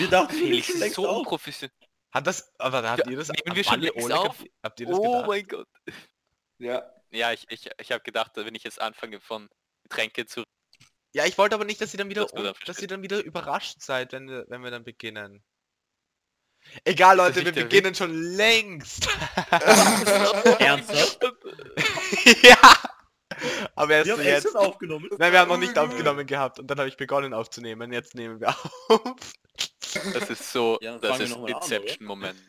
wir dachten, Felix ist so unprofessionell. Hat das, aber habt ihr das, nehmen wir schon Oleg- auf? habt ihr das Oh gedacht? mein Gott. Ja. Ja, ich, ich, ich habe gedacht, wenn ich jetzt anfange von Getränke zu... Ja, ich wollte aber nicht, dass ihr dann wieder, Das dann dass ihr dann wieder überrascht seid, wenn wir, wenn wir dann beginnen. Egal, Leute, wir beginnen schon längst. Ernsthaft? ja. Aber erst Wir haben jetzt. schon aufgenommen. Nein, wir haben noch nicht aufgenommen gehabt und dann habe ich begonnen aufzunehmen. Jetzt nehmen wir auf. Das ist so, Ja, das fangen wir ist noch mal an, oder? Inception-Moment.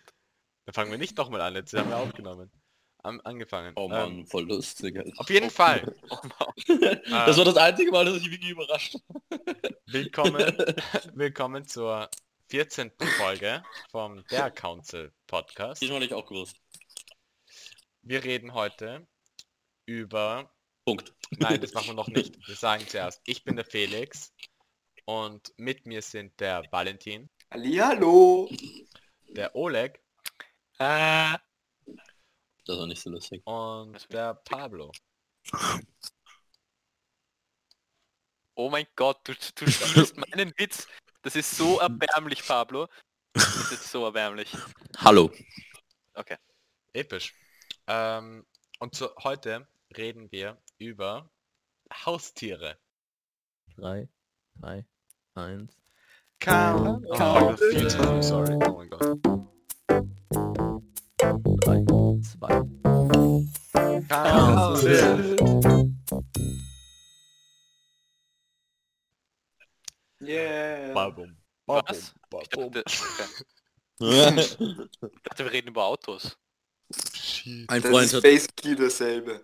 Dann fangen wir nicht nochmal an, jetzt haben wir aufgenommen. Am, angefangen. Oh Ähm, Mann, voll lustig. Alter. auf jeden Fall. Oh Mann. Das war das einzige Mal, dass ich wirklich überrascht Willkommen, willkommen zur 14. Folge vom Der Council Podcast. Diesmal hätte ich auch gewusst. Wir reden heute über... Punkt. Nein, das machen wir noch nicht. Wir sagen zuerst, ich bin der Felix und mit mir sind der Valentin, Hallihallo. der Oleg Ah, Das war nicht so lustig. und der Pablo. oh mein Gott, du, du spielst meinen Witz. Das ist so erbärmlich, Pablo. Das ist so erbärmlich. Hallo. Episch. Ähm, und so, heute reden wir über Haustiere. 3, 2, 1. Count. Oh, Count. viel zu früh, sorry. Oh mein Gott. 3, 2. Council. Yeah. Babum. Was? Babum, Ich babum. dachte, okay. ich dachte, wir reden über Autos. Shit. Ein Das Freund ist hat basically dasselbe.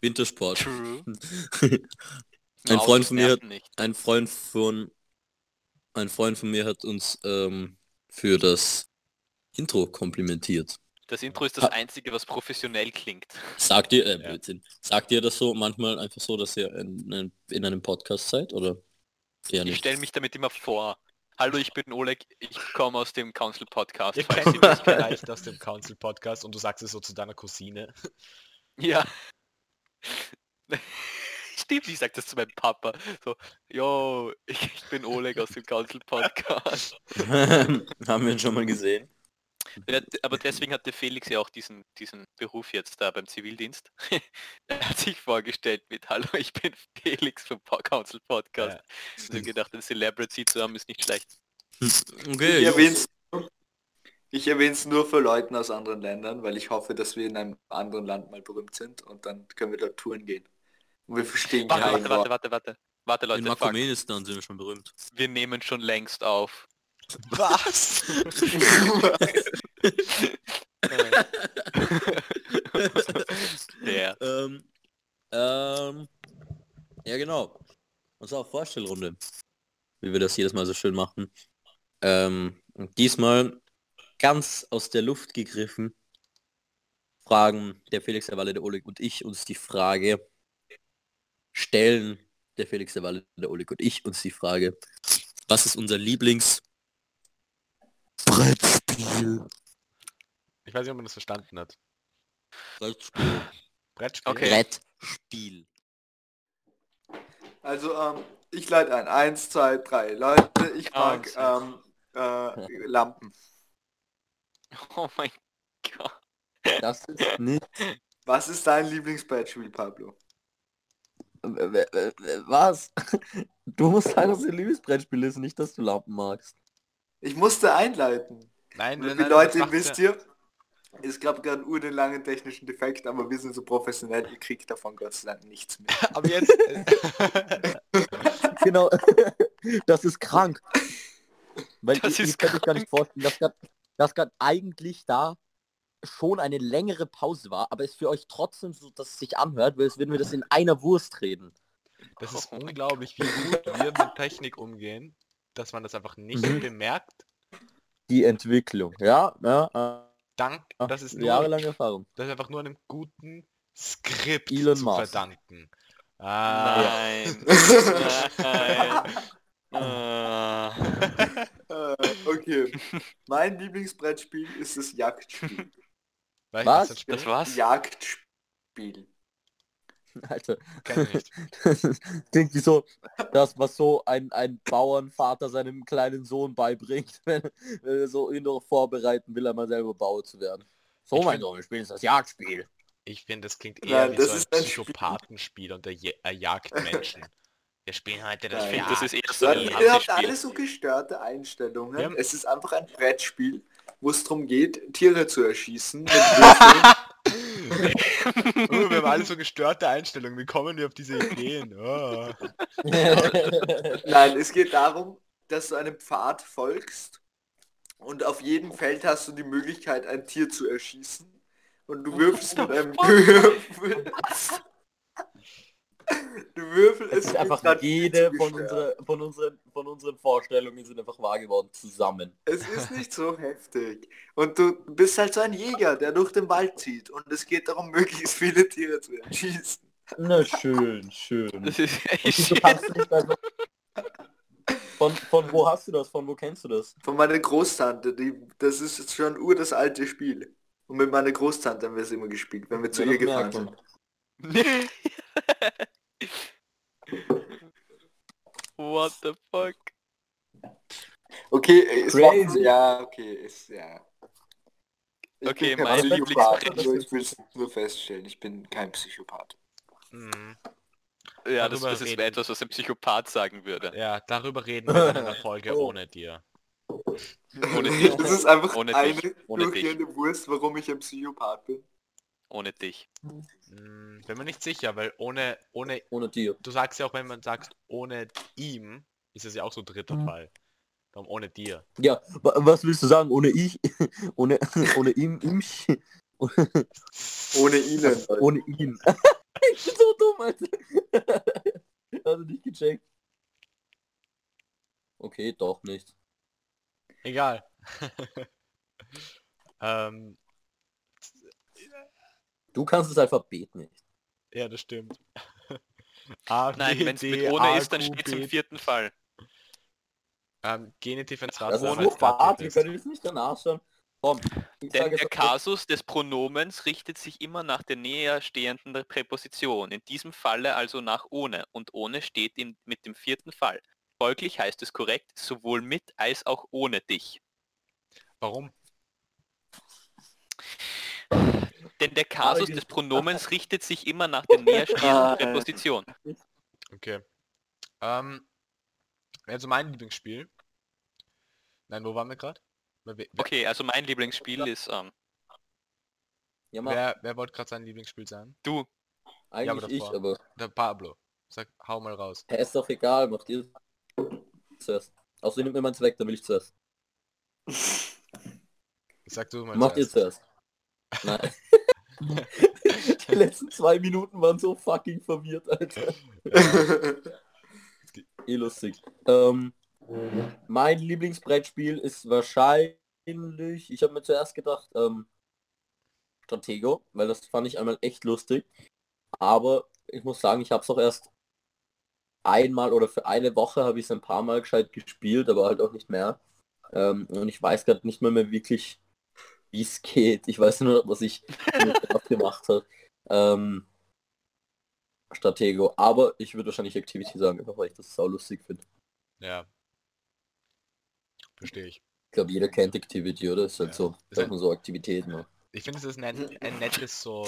Wintersport. True. Ein Freund von mir. Ein Freund von ein Freund von mir hat uns ähm, für das Intro komplimentiert. Das Intro ist das einzige, was professionell klingt. Sagt ihr, äh, Ja. Blödsinn. Sagt ihr das so manchmal einfach so, dass ihr in, in, in einem Podcast seid oder eher Ich nicht? stelle mich damit immer vor. Hallo, ich bin Oleg, ich komme aus dem Council Podcast. Ihr mich kennt. vielleicht aus dem Council Podcast und du sagst es so zu deiner Cousine. Ja. Stimmt, ich sag das zu meinem Papa. So, yo, ich, ich bin Oleg aus dem Council Podcast. Haben wir ihn schon mal gesehen? Ja, aber deswegen hatte Felix ja auch diesen, diesen Beruf jetzt da beim Zivildienst. er hat sich vorgestellt mit Hallo, ich bin Felix vom Council Podcast. Ja. Also gedacht, ein Celebrity zu haben ist nicht schlecht. Okay. Ich erwähne es ich erwähn's nur für Leuten aus anderen Ländern, weil ich hoffe, dass wir in einem anderen Land mal berühmt sind und dann können wir dort touren gehen. Und wir verstehen Warte, warte, warte, warte, warte. Warte, In Leute, fuck. Markomenistan sind wir schon berühmt. wir nehmen schon längst auf. Was? ja. ähm, ähm, ja genau. Und zwar Vorstellrunde. Wie wir das jedes Mal so schön machen. Ähm, diesmal ganz aus der Luft gegriffen fragen der Felix der Walle, der Oleg und ich uns die Frage, stellen der Felix der Walle, der Oleg und ich uns die Frage, was ist unser Lieblings Brettspiel? Ich weiß nicht, ob man das verstanden hat. Brettspiel. Brettspiel? Okay. Brettspiel. Also, ähm, ich leite ein. Eins, zwei, drei. Leute, ich mag Eins, ähm, äh, Lampen. Oh mein Gott. Das ist nicht. Was ist dein Lieblingsbrettspiel, Pablo? Was? Du musst sagen, dass du Liebesbrettspiel ist, nicht, dass du Lampen magst. Ich musste einleiten. Nein, nein, nein, Leute, wisst ja- ihr, es gab gerade ur den langen technischen Defekt, aber wir sind so professionell, ihr kriegt davon Gott sei Dank nichts mehr. Aber jetzt... Genau. Das ist krank. Weil Das ich, ist ich kann mich gar nicht vorstellen, dass gerade eigentlich da schon eine längere Pause war, aber es für euch trotzdem so, dass es sich anhört, weil es würden wir das in einer Wurst reden. Das ist Oh unglaublich, wie gut wir mit Technik umgehen, dass man das einfach nicht Mhm. bemerkt. Die Entwicklung. Ja, ja. Dank, äh, das ist nur, jahrelange Erfahrung. das ist einfach nur einem guten Skript Elon zu Musk. verdanken. Ah, Nein. Nein. Äh, okay. mein Lieblingsbrettspiel ist das Jagdspiel. Was? das ein Spiel- Das war's? Jagdspiel. Alter. Kenn ich nicht. Das ist- klingt wie so, das, was so ein, ein Bauernvater seinem kleinen Sohn beibringt, wenn, wenn er so ihn noch vorbereiten will, einmal selber Bauer zu werden. So, Ich mein Sohn, wir spielen jetzt das Jagdspiel. Ich finde, das klingt Nein, eher wie das so ein ein Spiel. Psychopathenspiel und er, er jagt Menschen. Wir spielen heute das Ich finde, das ist eher so ein ihr habt alle so gestörte Einstellungen. Ja. Es ist einfach ein Brettspiel, wo es darum geht, Tiere zu erschießen. Oh, wir haben alle so gestörte Einstellungen. Wie kommen wir auf diese Ideen? Oh. Nein, es geht darum, dass du einem Pfad folgst und auf jedem Feld hast du die Möglichkeit, ein Tier zu erschießen. Und du würfelst mit einem Würfel. Du würfelst Es ist einfach jede von, unsere, von, unseren, von unseren Vorstellungen sind einfach wahr geworden, zusammen. Es ist nicht so heftig. Und du bist halt so ein Jäger, der durch den Wald zieht. Und es geht darum, möglichst viele Tiere zu erschießen. Na schön, schön. Von, von wo hast du das? Von wo kennst du das? Von meiner Großtante, die, das ist jetzt schon ur das alte Spiel. Und mit meiner Großtante haben wir es immer gespielt, wenn wir zu Ja, ihr merkt sind. What the fuck? Okay, es war, Crazy. ja, okay, ist, ja. Ich Okay, bin mein Psychopath, Lieblingsbrettspiel- nur ich will es nur feststellen, ich bin kein Psychopath. Mhm. Ja, das, Darüber das ist reden. etwas, was ein Psychopath sagen würde. Ja, darüber reden wir in einer Folge Oh. ohne dir. Ohne dich. Das ist einfach Ohne eine dich, ohne durchgehende Wurst, warum ich ein Psychopath bin. Ohne dich. Hm, bin mir nicht sicher, weil ohne, ohne, Ohne dir. du sagst ja auch, wenn man sagt, ohne ihm, ist es ja auch so dritter Mhm. Fall. Darum ohne dir. Ja, wa- was willst du sagen? Ohne ich? ohne, ohne ihm? ihm Ohne ihnen. ohne ihn. ich bin so dumm, Alter. Du nicht gecheckt? Okay, doch nicht. Egal. ähm, Du kannst das Alphabet nicht. ja, das stimmt. A, Nein, wenn es mit ohne A, ist, dann steht es im vierten Fall. Ähm, Genitiv ins Das ist Rad. so fad, wir können jetzt nicht danach schauen. Komm, Denn der Kasus des Pronomens richtet sich immer nach der näher stehenden Präposition, in diesem Falle also nach ohne, und ohne steht in, mit dem vierten Fall. Folglich heißt es korrekt, sowohl mit als auch ohne dich. Warum? Denn der Kasus des Pronomens richtet sich immer nach der näher stehenden Präposition. Okay. Ähm, also mein Lieblingsspiel. Nein, wo waren wir gerade? Okay, also mein Lieblingsspiel ist ähm, Ja, wer, wer wollte gerade sein Lieblingsspiel sein? du. Eigentlich aber ich, aber Der Pablo. Sag, hau mal raus. ja, ist doch egal, macht ihr zuerst. Außerdem nimmt mir meins weg, dann will ich zuerst. Sag du mal Macht ihr zuerst. zuerst. Nein. Die letzten zwei Minuten waren so fucking verwirrt, Alter. Eh lustig. Ähm, mein Lieblingsbrettspiel ist wahrscheinlich, ich habe mir zuerst gedacht, ähm, Stratego, weil das fand ich einmal echt lustig. Aber ich muss sagen, ich habe es auch erst einmal oder für eine Woche habe ich es ein paar Mal gescheit gespielt, aber halt auch nicht mehr. Ähm, und ich weiß gerade nicht mehr, mehr wirklich, wie es geht. Ich weiß nur, was ich gemacht habe. Ähm, Stratego. Aber ich würde wahrscheinlich Activity sagen, einfach weil ich das sau lustig finde. Ja. Verstehe ich. Ich glaube, jeder kennt Activity, oder? Ist halt Ja. so, Ist man so Aktivitäten macht. Ich finde, es ist ein, ein nettes so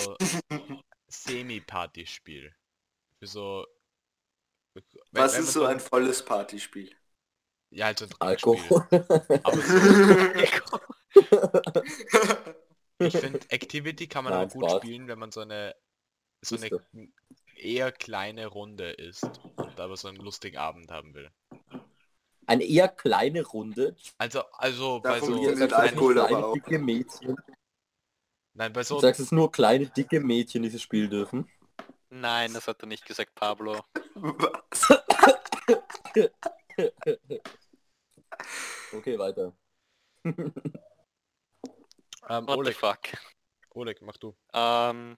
Semi-Party-Spiel. Für so... wenn- Was wenn ist so ein volles Partyspiel? Ja, halt so ein. Alkohol. Aber so, ich finde, Activity kann man Nein, aber gut Spaß. spielen, wenn man so eine so eine eher kleine Runde ist und aber so einen lustigen Abend haben will. Eine eher kleine Runde. Also, also Da bei so, du, Alkohol kleine, auch. dicke Mädchen. nein, bei Du so, sagst es nur kleine, dicke Mädchen dieses Spiel dürfen. Nein, das hat er nicht gesagt, Pablo. Was? Okay, weiter. ähm, What the Oleg, fuck? Oleg, mach du. Ähm,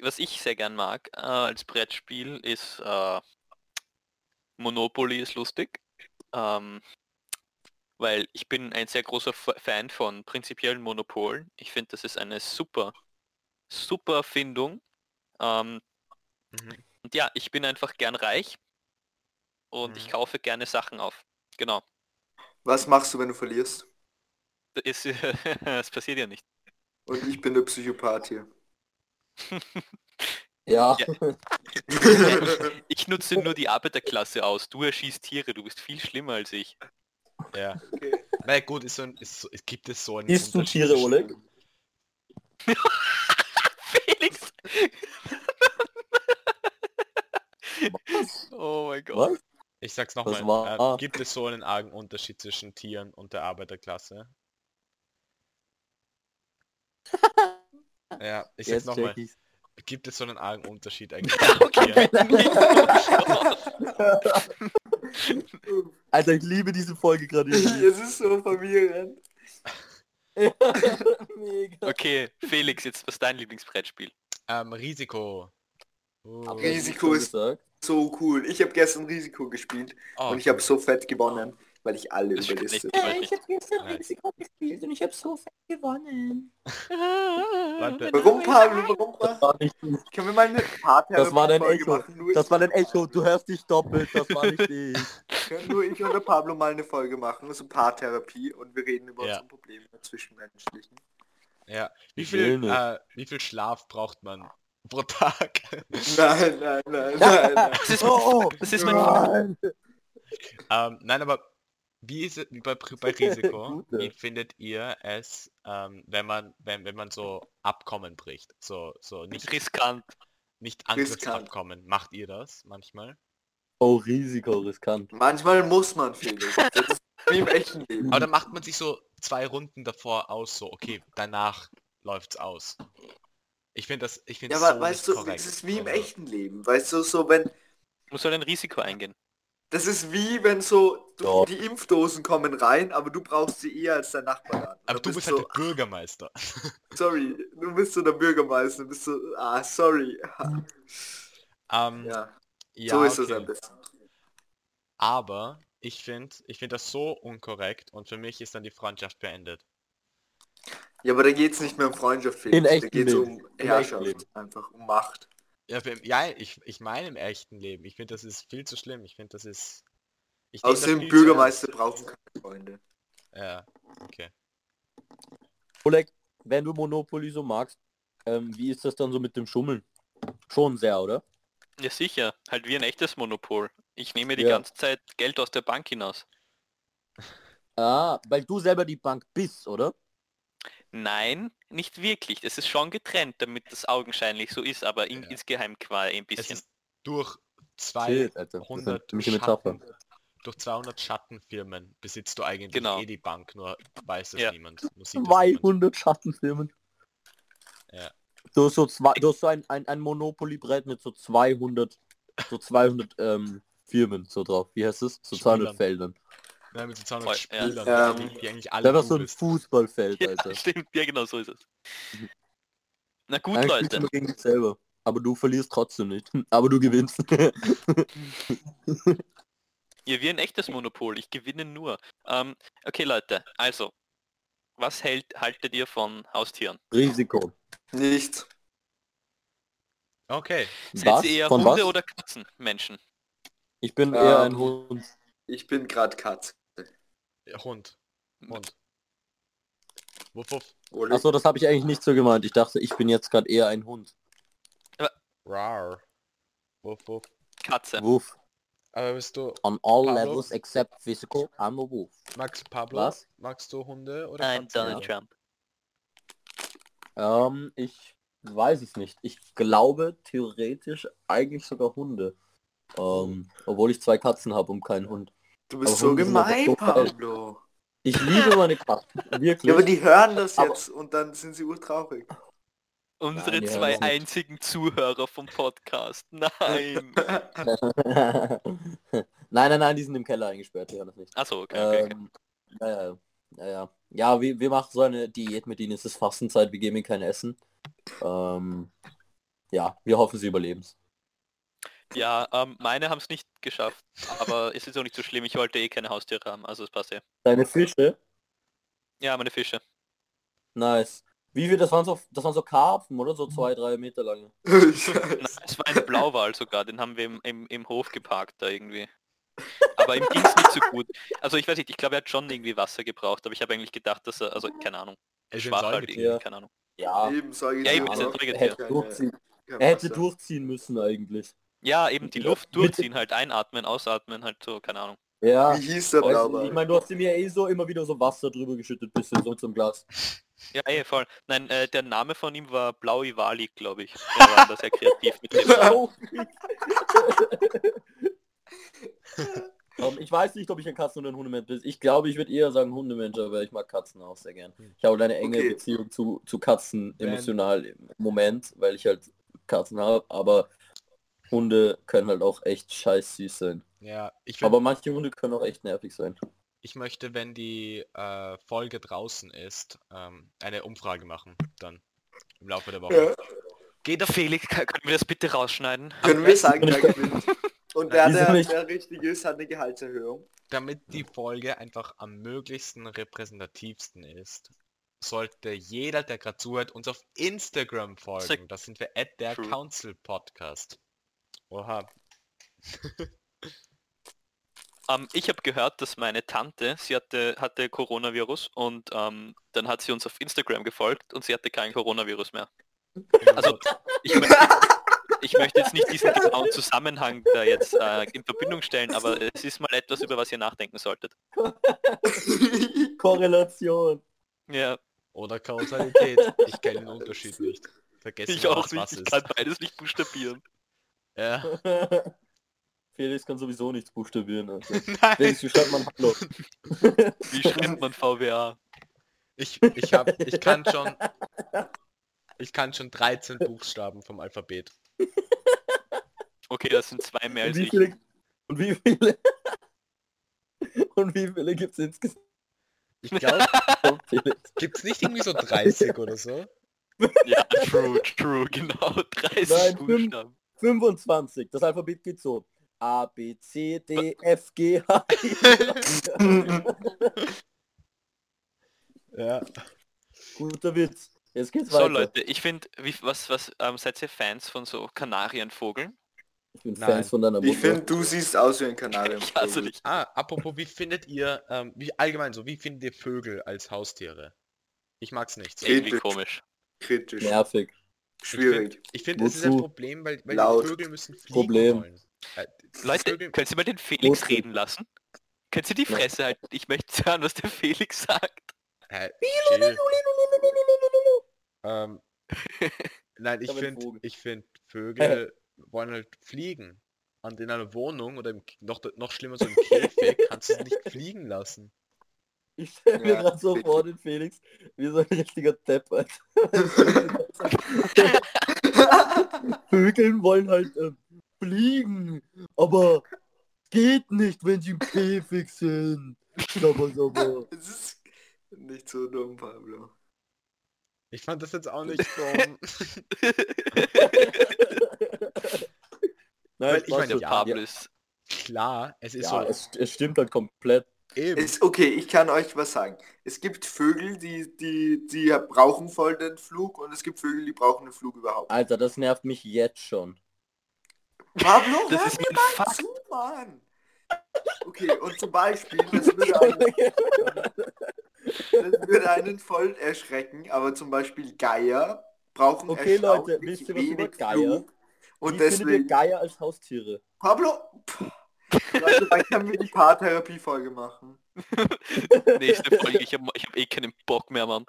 was ich sehr gern mag äh, als Brettspiel ist äh, Monopoly ist lustig. Ähm, weil ich bin ein sehr großer Fan von prinzipiellen Monopolen. Ich finde, das ist eine super, super Erfindung. Ähm, Mhm. Und ja, ich bin einfach gern reich und ich Mhm. kaufe gerne Sachen auf. Genau. Was machst du, wenn du verlierst? Es, es passiert ja nicht. Und ich bin der Psychopath hier. Ja. Ja. Ich nutze nur die Arbeiterklasse aus. Du erschießt Tiere, du bist viel schlimmer als ich. Ja. Okay. Na gut, ist so ein, ist so, es gibt es so ein Isst du Tiere, Oleg? Felix! oh mein Gott. Was? Ich sag's nochmal. Äh, gibt es so einen argen Unterschied zwischen Tieren und der Arbeiterklasse? ja, ich sag's nochmal. Gibt es so einen argen Unterschied eigentlich zwischen Okay. Alter, ich liebe diese Folge gerade. Es ist so verwirrend. Mega. okay, Felix, jetzt was ist dein Lieblingsbrettspiel? Ähm, Risiko. Ich Risiko ist- gesagt. So cool. Ich habe gestern Risiko gespielt oh, und ich habe so fett gewonnen, weil ich alle Das überlistet habe. ich hab gestern Nice. Risiko gespielt und ich hab so fett gewonnen. Warum, Pablo? Warum? Das war nicht Können wir mal eine Paartherapie Das war dein Echo. machen? Das ich, war dein Echo, du hörst dich doppelt, das war nicht ich. können nur ich oder Pablo mal eine Folge machen, also Paartherapie und wir reden über Ja. unsere Probleme zwischenmenschlichen. Ja. Wie Ich viel, äh, wie viel Schlaf braucht man pro Tag? Nein, nein, nein, nein, nein. Das ist, Oh, das ist mein Nein. ähm, nein, aber wie ist es wie bei, bei Risiko? Wie findet ihr es, ähm, wenn man wenn, wenn man so Abkommen bricht? So so nicht riskant. nicht Riskant. Angriffsabkommen. Macht ihr das manchmal? Oh, Risiko, riskant. Manchmal muss man, Felix. Das ist wie im echten Leben. Aber dann macht man sich so zwei Runden davor aus, so okay, danach läuft's aus. Ich finde das, ich finde Ja, so aber weißt nicht du, korrekt. das ist wie im Also, echten Leben. Weißt du, so wenn, Muss halt ein Risiko eingehen. das ist wie wenn so, du, die Impfdosen kommen rein, aber du brauchst sie eher als dein Nachbar dann. Aber du bist so, halt der Bürgermeister. sorry, du bist so der Bürgermeister, bist so, ah, sorry. Ähm, Ja, ja, so ist es okay. ein bisschen. Aber ich finde, ich finde das so unkorrekt und für mich ist dann die Freundschaft beendet. Ja, aber da geht's nicht mehr um Freundschaft, Felix. In Da geht's Leben. um Herrschaft, einfach um Macht. Ja, ja ich, ich meine im echten Leben. Ich finde, das ist viel zu schlimm. Ich finde, das ist... Ich Außerdem Bürgermeister brauchen keine Freunde. Ja, okay. Oleg, wenn du Monopoly so magst, ähm, wie ist das dann so mit dem Schummeln? Schon sehr, oder? Ja sicher, halt wie ein echtes Monopol. Ich nehme die Ja. ganze Zeit Geld aus der Bank hinaus. Ah, weil du selber die Bank bist, oder? Nein, nicht wirklich. Es ist schon getrennt, damit das augenscheinlich so ist, aber in, Ja. insgeheim quasi ein Es bisschen. ist durch Shit, Alter. Das ist 200 eine ziemliche Metapher. Schatten, durch 200 Schattenfirmen besitzt du eigentlich Genau. eh die Bank, nur weiß es Ja. niemand. Nur sieht es niemand. 200 Schattenfirmen. Ja. Du hast so, zwei, du hast so ein, ein, ein Monopoly-Brett mit so 200, so 200 ähm, Firmen so drauf. Wie heißt es? So 200 Spielern. Feldern. Nein, mit so 200 Voll, ja. Spielern, Ähm, die, die eigentlich alle Da war du so ein. Fußballfeld, Ja, Alter. stimmt, ja genau so ist es. Na gut, Eigentlich du Leute. nur gegen dich selber. Aber du verlierst trotzdem nicht. Aber du gewinnst. Ja, wie ein echtes Monopol. Ich gewinne nur. Ähm, okay, Leute. Also, was hält, haltet ihr von Haustieren? Risiko. Nichts. Okay, Seid Was? ihr eher Von Hunde was? oder Katzen? Menschen. Ich bin eher ein Ähm, Hund. Ich bin gerade Katze. Ja, Hund. Hund. Wuff, wuff. Achso, das habe ich eigentlich nicht so gemeint. Ich dachte, ich bin jetzt gerade eher ein Hund. Rar. Wuff, wuff. Katze. Wuff. Aber bist du, On all Pablo? levels except physical, I'm a wolf. Max Pablo, Was? magst du Hunde oder Nein, Katzen? Donald Trump. Ähm, ich weiß es nicht. Ich glaube theoretisch eigentlich sogar Hunde. Ähm, obwohl ich zwei Katzen habe und keinen Hund. Du bist aber so gemein, so. Pablo. Ich liebe meine Katzen. Wirklich. Ja, aber die hören das Aber- jetzt und dann sind sie urtraurig. Unsere Nein, zwei einzigen Zuhörer vom Podcast. Nein. nein, nein, nein, die sind im Keller eingesperrt, die hören das nicht. Achso, okay, okay, okay. Ähm, ja, ja, ja, ja. Ja, wir, wir machen so eine Diät, mit denen ist es Fastenzeit, wir geben ihnen kein Essen. Ähm, ja, wir hoffen, sie überleben's. Ja, ähm, meine haben es nicht geschafft. Aber es ist auch nicht so schlimm. Ich wollte eh keine Haustiere haben. Also es passt ja. Deine Fische? Ja, meine Fische. Nice. Wie viel, das waren so, das waren so Karpfen, oder? So zwei, drei Meter lange. Nein, es war ein Blauwal sogar, den haben wir im, im, im Hof geparkt da irgendwie. Aber ihm ging es nicht so gut. Also ich weiß nicht, ich glaube, er hat schon irgendwie Wasser gebraucht, aber ich habe eigentlich gedacht, dass er, also keine Ahnung, Er ist schwach halt irgendwie, keine Ahnung. Ja, Eben, sage ich Ja, eben, ein er hätte, durchziehen, er hätte durchziehen müssen eigentlich. Ja, eben die Luft durchziehen, halt einatmen, ausatmen, halt so, keine Ahnung. Ja, Wie hieß der Blauwal? ich meine, du hast ihm ja eh so immer wieder so Wasser drüber geschüttet, bisschen so zum Glas. Ja, eh, voll. Nein, äh, der Name von ihm war Blaui Wali, glaube ich. Er war da sehr kreativ mit dem. Ähm, ich weiß nicht, ob ich ein Katzen- oder ein Hundemensch bin. Ich glaube, ich würde eher sagen Hundemensch, aber ich mag Katzen auch sehr gern. Ich habe eine enge Okay. Beziehung zu, zu Katzen emotional im Moment, weil ich halt Katzen habe, aber Hunde können halt auch echt scheiß süß sein. Ja, ich, würd, Aber manche Hunde können auch echt nervig sein. ich möchte, wenn die äh, Folge draußen ist, ähm, eine Umfrage machen. Dann im Laufe der Woche. Ja. Geht der Felix, kann- können wir das bitte rausschneiden? Können wir sagen, wer gewinnt? Und der, Wieso der, nicht? der richtig ist, hat eine Gehaltserhöhung. Damit die Folge einfach am möglichsten repräsentativsten ist, sollte jeder, der gerade zuhört, uns auf Instagram folgen. Das sind wir at der True. Council Podcast. Oha. Ähm, ich habe gehört, dass meine Tante, sie hatte, hatte Coronavirus und ähm, dann hat sie uns auf Instagram gefolgt und sie hatte kein Coronavirus mehr. Also ich möchte, ich möchte jetzt nicht diesen genauen Zusammenhang da jetzt äh, in Verbindung stellen, aber es ist mal etwas, über was ihr nachdenken solltet. Korrelation. Ja, Oder Kausalität. Ich kenne den Unterschied nicht. Vergessen ich auch was nicht. was Ich ist. kann beides nicht buchstabieren. Ja. Felix kann sowieso nichts buchstabieren. Also. Nein. Felix, wie schreibt man Hallo? Wie schreibt man VWA? Ich, ich hab, ich kann schon, ich kann schon 13 Buchstaben vom Alphabet. Okay, das sind zwei mehr Und als wie ich. viele, und wie viele, und wie viele gibt es insgesamt, Ich glaube, Felix? gibt's nicht irgendwie so 30 oder so? Ja, true, true, genau. 30 Nein. Buchstaben. 25. Das Alphabet geht so. A, B, C, D, F, G, H. Ja. Guter Witz. Jetzt geht's So weiter. Leute, ich finde, was, was ähm, seid ihr Fans von so Kanarienvogeln? Ich bin Nein. Fans von deiner Ich Mutter. finde, du siehst aus wie ein Kanarienvogel. Ich hasse dich. Ah, apropos, wie findet ihr, ähm, wie allgemein so, wie findet ihr Vögel als Haustiere? Ich mag's nicht. so. Irgendwie Kritisch. komisch. Kritisch. Nervig. Schwierig. Ich finde, es ist ein? Problem, weil, weil Laut. die Vögel müssen fliegen Problem. wollen. Äh, Leute, Vögel, könnt ihr mal den Felix Wozu? reden lassen? Könnt ihr die Ja. Fresse halten? Ich möchte hören, was der Felix sagt. äh, ähm, nein, ich finde, ich finde, Vögel wollen halt fliegen. Und in einer Wohnung oder im, noch, noch schlimmer so im Käfig kannst du sie nicht fliegen lassen. Ich stelle mir Ja, gerade so vor, den Felix, wie so ein richtiger Depp. Alter. Vögeln wollen halt ähm, fliegen, aber geht nicht, wenn sie im Käfig sind. Sabber, sabber. Es ist nicht so dumm, Pablo. Ich fand das jetzt auch nicht dumm. Nein, Weil ich meine, ja, Pablo ja, ist Klar, es ist ja so es, es stimmt halt komplett. Eben. Es, okay, ich kann euch was sagen. Es gibt Vögel, die, die, die brauchen voll den Flug und es gibt Vögel, die brauchen den Flug überhaupt. Alter, das nervt mich jetzt schon. Pablo, Das hör ist mir mal Fakt. zu, Mann. Okay, und zum Beispiel, das würde einen, das würde einen voll erschrecken, aber zum Beispiel Geier brauchen Okay, Leute, wisst ihr was über Geier? Flug. Und Wie deswegen, Geier als Haustiere? Pablo, pff, Leute, dann können wir die Paartherapie-Folge machen. nächste Folge. Ich habe ich hab eh keinen Bock mehr, Mann.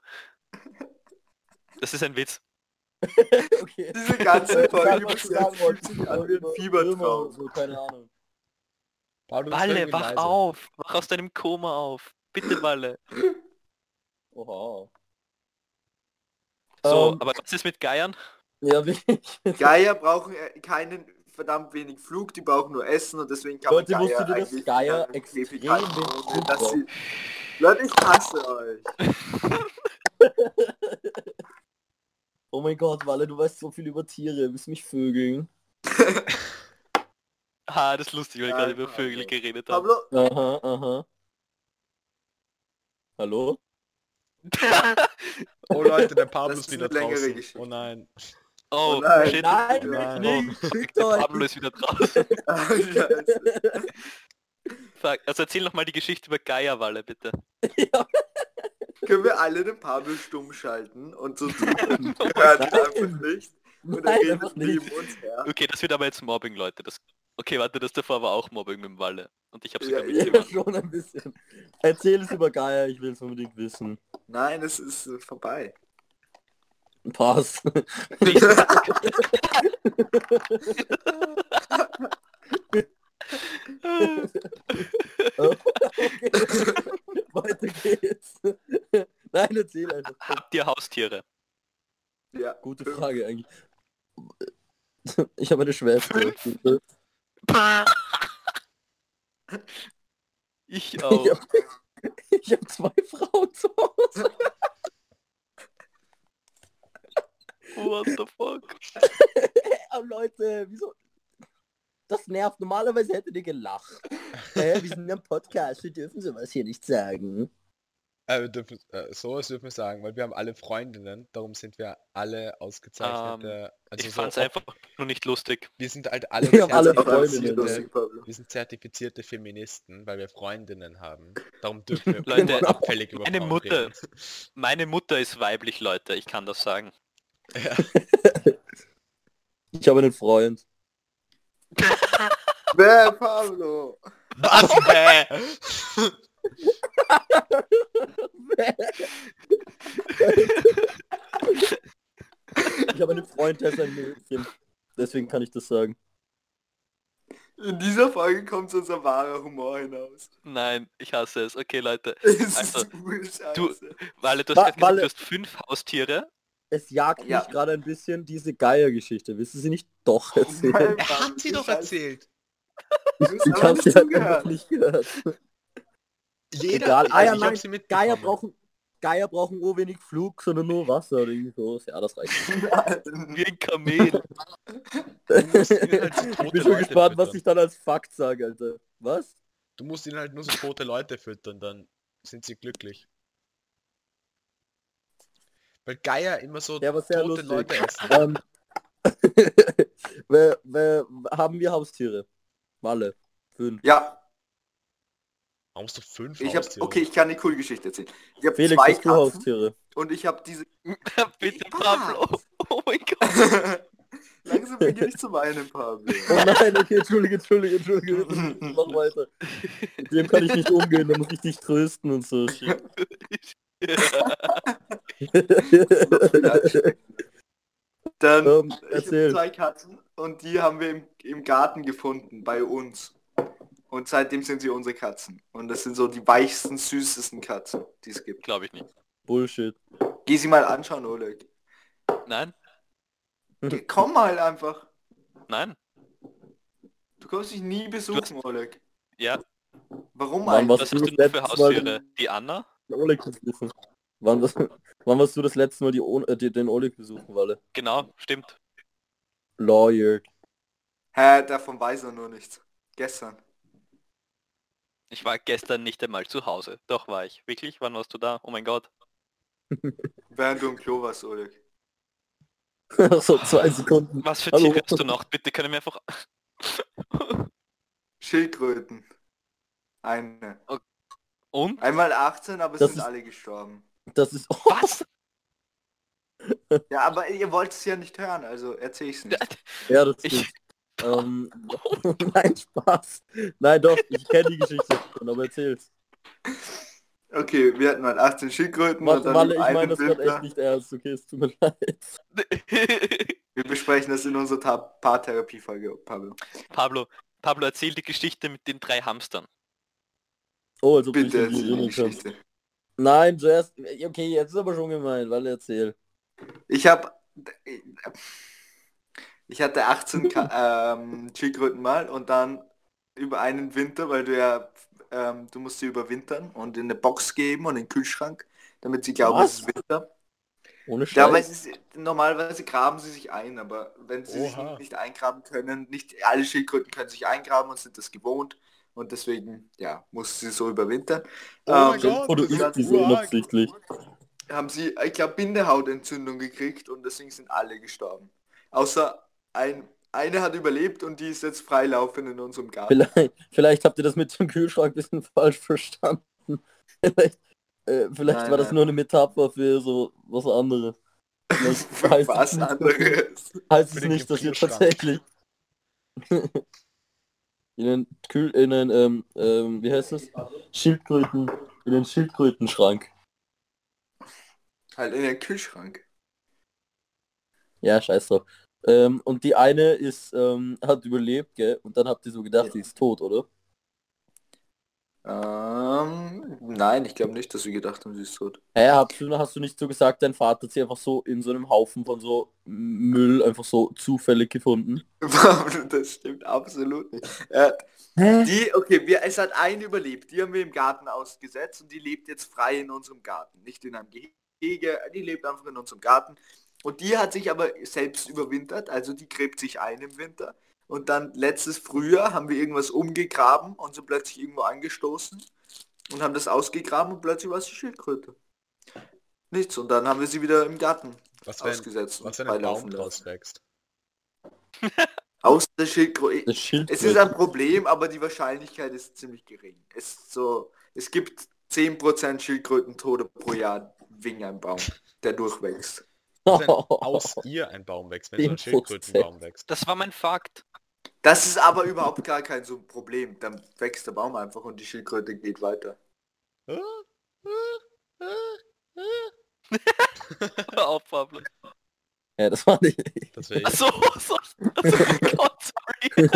Das ist ein Witz. Okay. Diese ganze Folge an wie ein Fiebertraum. So, keine Ahnung. Paul, Walle, wach leise. auf. Wach aus deinem Koma auf. Bitte, Walle. Oha. So, Ähm, aber was ist mit Geiern? Ja, wirklich. Geier brauchen äh, keinen verdammt wenig Flug, die brauchen nur Essen und deswegen kann Leute, man Geier ihr, dass eigentlich Geier extrem ohne dass sie... Leute, ich hasse euch. Oh mein Gott, Walle, du weißt so viel über Tiere. Willst du mich vögeln? Ah, das ist lustig, weil Ja, gerade über. Vögel geredet haben. Pablo, Aha, aha. Hallo? Oh Leute, der Pablo Das ist ist wieder eine längere draußen. Geschichte. Oh nein. Oh, Oh nein. shit. Nein, Nein. nicht, Fuck, fickt der. Pablo ist wieder draußen. Scheiße. Fuck, also erzähl noch mal die Geschichte über Geierwalle, bitte. Ja. Können wir alle den Pablo stumm schalten und so tun, hören einfach nicht. Und er Nein, redet neben nicht. uns her. Okay, das wird aber jetzt Mobbing, Leute. Das... Okay, warte, das davor war auch Mobbing mit dem Walle. Und ich habe Ja, sogar ja. Ja, mitgemacht. schon ein bisschen. Erzähl es über Geier, ich will es unbedingt wissen. Nein, es ist äh, vorbei. Pass. okay. Weiter geht's. Nein, erzähl einfach. Habt ihr Haustiere? Ja. Gute Frage eigentlich. Ich habe eine Schwester. Ich Ich auch. habe ich hab zwei Frauen zu Hause. What the fuck? Oh, Leute, wieso? Das nervt. Normalerweise hättet ihr gelacht. Hä, wir sind ja im Podcast, wir dürfen sowas hier nicht sagen. Äh, wir dürfen, äh, sowas dürfen wir sagen, weil wir haben alle Freundinnen, darum sind wir alle ausgezeichnete. also Ich so fand's einfach nur nicht lustig. Wir sind halt alle, Wir haben alle Freundinnen, ne? wir sind zertifizierte Feministen, weil wir Freundinnen haben. Darum dürfen wir Leute, abfällig über meine Frauen Mutter- reden. Meine Mutter ist weiblich, Leute. Ich kann das sagen. Ja. Ich habe einen Freund. Wer, Pablo? Was? Bäh? Ich habe einen Freund, der ist ein Mädchen. Deswegen kann ich das sagen. In dieser Folge kommt unser wahrer Humor hinaus. Nein, ich hasse es. Okay, Leute. Es ist Also, du- Walle, du hast Wa- gesagt, Walle- du hast fünf Haustiere. Es jagt Ja. mich gerade ein bisschen diese Geiergeschichte. Willst du sie nicht doch Nein, erzählen? Er Pablo, hat sie doch erzählt. Ich aber habe sie halt einfach nicht gehört. Jeder, Egal. Ah, ja, ich nein. Geier brauchen, Geier brauchen nur wenig Flug, sondern nur Wasser oder irgendwie so. Ja, das reicht. Wie ein Kamel. Halt Ich bin schon gespannt, was ich dann als Fakt sage, Alter. Was? Du musst ihnen halt nur so tote Leute füttern, dann sind sie glücklich. Weil Geier immer so sehr tote lustig. Leute essen. Ähm, wer, wer, haben wir Haustiere? Walle. Fünf. Ja, Warum hast du fünf ich hab, Haustiere? okay, ich kann eine coole Geschichte erzählen. Ich habe Felix, zwei hast Haustiere? und ich habe diese... Bitte, Pablo. was? Oh mein Gott. Langsam beginne ich zu weinen, Pablo. Oh nein, okay, entschuldige, entschuldige, entschuldige. Mach weiter. Mit dem kann ich nicht umgehen, da muss ich dich trösten und so. Dann, Ähm, ich habe zwei Katzen und die haben wir im, im Garten gefunden, bei uns. Und seitdem sind sie unsere Katzen. Und das sind so die weichsten, süßesten Katzen, die es gibt. Glaube ich nicht. Bullshit. Geh sie mal anschauen, Oleg. Nein, Geh, komm mal einfach. nein. Du kommst dich nie besuchen, Oleg. Ja, Warum Wann eigentlich? was hast du für Haustiere? Die Anna? Oleg das wissen. Wann, was, wann warst du das letzte Mal die, O- äh, den Oleg besuchen, Walle? Genau, stimmt. Lawyer. Hä, davon weiß er nur nichts. Gestern. Ich war gestern nicht einmal zu Hause. Doch war ich. Wirklich? Wann warst du da? Oh mein Gott. Während du im Klo warst, Oleg. so zwei Sekunden. Was für Hallo. Tiere hast du noch? Bitte können wir einfach... Schildkröten. Eine. Und? Einmal 18, aber es Das sind ist- alle gestorben. Das ist. Was? Ja, aber ihr wollt es ja nicht hören, also erzähl ich's nicht. Ja, das Ich... stimmt. Ähm, nein, Spaß. Nein, doch, ich kenne die Geschichte schon, aber erzähl's. Okay, wir hatten mal 18 Schildkröten und Warte, dann Walle, im ich meine das gerade echt nicht ernst, okay? Es tut mir leid. Wir besprechen das in unserer Paartherapie-Folge, Pablo. Pablo, Pablo, erzähl die Geschichte mit den drei Hamstern. Oh, als ob du dich Bitte erzähl die. Geschichte. Nein, zuerst. Okay, jetzt ist aber schon gemein, Walle, erzähl. Ich habe... Ich hatte 18 Ka ähm, Schildkröten mal und dann über einen Winter, weil du ja... Ähm, du musst sie überwintern und in eine Box geben und in den Kühlschrank, damit sie glauben, Was? es ist Winter. Ohne Scheiß. Ist, normalerweise graben sie sich ein, aber wenn sie sich Oha. nicht eingraben können, nicht alle Schildkröten können sich eingraben und sind das gewohnt und deswegen, ja, muss sie so überwintern. Oh Ähm, Gott, Oder das ist ist die so unabsichtlich? haben sie, ich glaube, Bindehautentzündung gekriegt und deswegen sind alle gestorben. Außer ein, eine hat überlebt und die ist jetzt freilaufend in unserem Garten. Vielleicht, vielleicht habt ihr das mit dem Kühlschrank ein bisschen falsch verstanden. Vielleicht, äh, vielleicht Nein, war das nein. nur eine Metapher für so was anderes. Vielleicht heißt Was es nicht, anderes. heißt es nicht, dass ihr tatsächlich in den Kühl, in den, ähm, ähm, wie heißt das? Schildkröten, in den Schildkrötenschrank. Halt in den Kühlschrank. Ja, scheiß drauf. Ähm, und die eine ist, ähm, hat überlebt, gell? Und dann habt ihr so gedacht, die ist tot, oder? Ähm, nein, ich glaube nicht, dass wir gedacht haben, sie ist tot. Hä, hast du, hast du nicht so gesagt, dein Vater hat sie einfach so in so einem Haufen von so Müll einfach so zufällig gefunden? das stimmt absolut nicht. Äh, die, okay, wir, es hat eine überlebt, die haben wir im Garten ausgesetzt und die lebt jetzt frei in unserem Garten. Nicht in einem Gehege, die lebt einfach in unserem Garten. Und die hat sich aber selbst überwintert, also die gräbt sich ein im Winter. Und dann letztes Frühjahr haben wir irgendwas umgegraben und so plötzlich irgendwo angestoßen und haben das ausgegraben und plötzlich war es die Schildkröte. Nichts. Und dann haben wir sie wieder im Garten Was wenn, ausgesetzt und was wenn ein Baum draus wächst? Aus der Schildkröte. Es ist ein Problem, aber die Wahrscheinlichkeit ist ziemlich gering. Es ist so, es gibt 10% Schildkrötentode pro Jahr wegen einem Baum, der durchwächst. Wenn aus ihr ein Baum wächst, wenn so ein 10%. Schildkrötenbaum wächst? Das war mein Fakt. Das ist aber überhaupt gar kein so ein Problem. Dann wächst der Baum einfach und die Schildkröte geht weiter. Hör auf, Pablo. Ja, das war nicht. Das wäre Ach so, so. Oh Gott, sorry.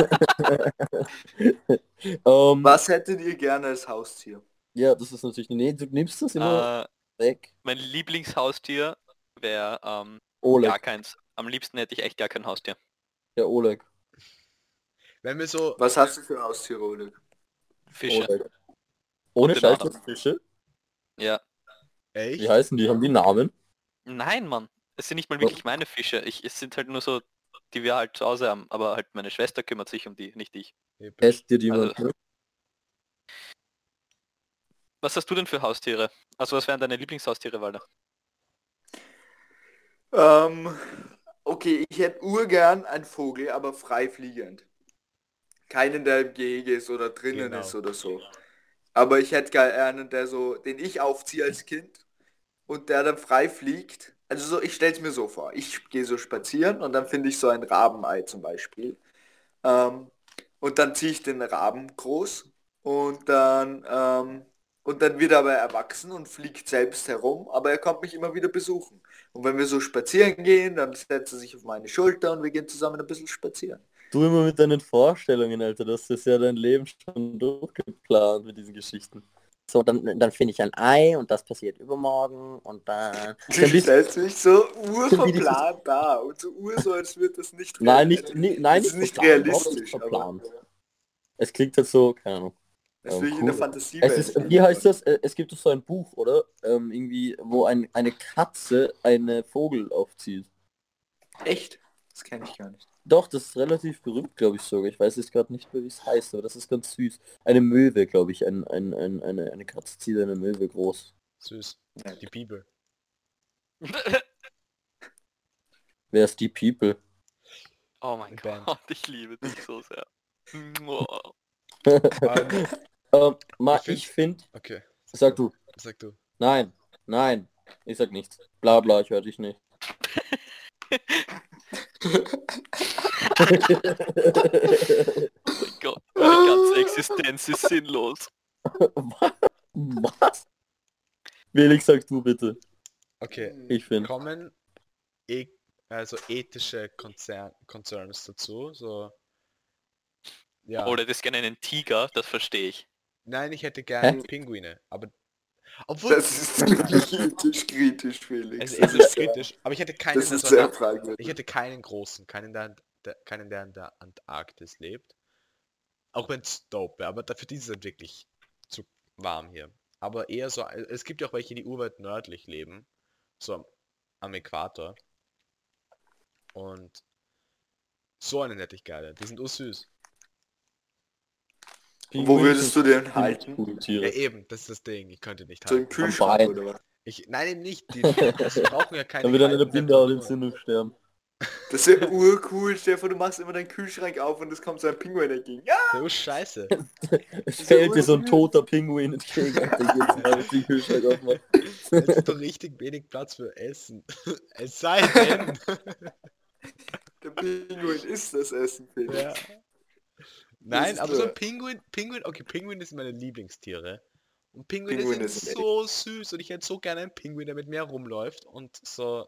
ähm, Was hättet ihr gerne als Haustier? Ja, das ist natürlich. Nee, du nimmst das immer Äh, weg. mein Lieblingshaustier wäre ähm, Oleg. gar keins. Am liebsten hätte ich echt gar kein Haustier. Der Oleg. Wenn wir so, Was hast du für Haustiere, Oleg? Fische. Oleg. Ohne den Scheiß, das Fische. Ja. echt? Wie heißen die? Haben die Namen? Nein, Mann. Es sind nicht mal wirklich meine Fische. Ich, es sind halt nur so, die wir halt zu Hause haben. Aber halt meine Schwester kümmert sich um die, nicht ich. Esst dir die Also- mal? Was hast du denn für Haustiere? Also was wären deine Lieblingshaustiere, Walter? Ähm, okay, ich hätte urgern einen Vogel, aber frei fliegend. Keinen, der im Gehege ist oder drinnen Genau. ist oder so. Aber ich hätte gerne einen, der so, den ich aufziehe als Kind und der dann frei fliegt. Also so, ich stelle es mir so vor. Ich gehe so spazieren und dann finde ich so ein Rabenei zum Beispiel. Ähm, und dann ziehe ich den Raben groß und dann ähm, und dann wird er aber erwachsen und fliegt selbst herum, aber er kommt mich immer wieder besuchen. Und wenn wir so spazieren gehen, dann setzt er sich auf meine Schulter und wir gehen zusammen ein bisschen spazieren. Du immer mit deinen Vorstellungen, Alter. Das ist ja dein Leben schon durchgeplant mit diesen Geschichten. So, dann, dann finde ich ein Ei und das passiert übermorgen und dann... Du dann stellst mich so urverplant da und so ur so, als würde das nicht nein, nicht, nie, nein, Das nicht ist nicht verplant, realistisch, nicht aber verplant. Es klingt halt so, keine Ahnung. Das will ich in der Fantasie Es ist, wie heißt das? Äh, Es gibt doch so ein Buch, oder? Ähm, irgendwie, wo ein, eine Katze eine Vogel aufzieht. Echt? Das kenne ich gar nicht. Doch, das ist relativ berühmt, glaube ich sogar. Ich weiß jetzt gerade nicht mehr, wie es heißt, aber das ist ganz süß. Eine Möwe, glaube ich. Ein, ein, ein, eine, eine Katze zieht eine Möwe groß. Süß. Die Bibel. Wer ist die People? oh mein. Gott, ich liebe dich so sehr. Ähm, ma, Ich find- ich finde, okay. sag du. Sag du. Nein, nein, ich sag nichts. Bla bla, ich höre dich nicht. Oh mein Gott, meine ganze Existenz ist sinnlos. Was? Felix, sag du bitte. Okay. Ich finde. Kommen e also ethische Konzern Concerns dazu, so ja. Oder das gerne einen Tiger, das verstehe ich. Nein, ich hätte gerne? Pinguine, aber obwohl Das ist ethisch kritisch, Felix. es, es ist ist kritisch, aber ich hätte keinen Das ist sehr fragwürdig. ich hätte keinen großen, keinen der, der keinen der in der Antarktis lebt. Auch wenn es dope wäre, aber dafür die sind wirklich zu warm hier. Aber eher so, es gibt ja auch welche, die urweit nördlich leben, so am, am Äquator. Und so einen hätte ich gerne. Die sind ursüß. Wo würdest du den halten? Ja, eben, das ist das Ding. Ich könnte nicht So im halten. Kühlschrank oder was? Ich, nein, eben nicht. Die, die brauchen ja keine Dann wird dann in der Binde auch den Temperaturen. Sinn sterben. Das ist ja urcool, Stefan, du machst immer deinen Kühlschrank auf und es kommt so ein Pinguin entgegen. Ja, So scheiße. Es fällt dir so ein toter Pinguin entgegen. Jetzt aufmachen. Es ist doch richtig wenig Platz für Essen. Es sei denn. der Pinguin ist das Essen, Felix. ja. Nein, aber so ein Pinguin, Pinguin, okay, Pinguin ist meine Lieblingstiere. Und Pinguine Pinguine sind sind so süß und ich hätte so gerne einen Pinguin, der mit mir rumläuft und so.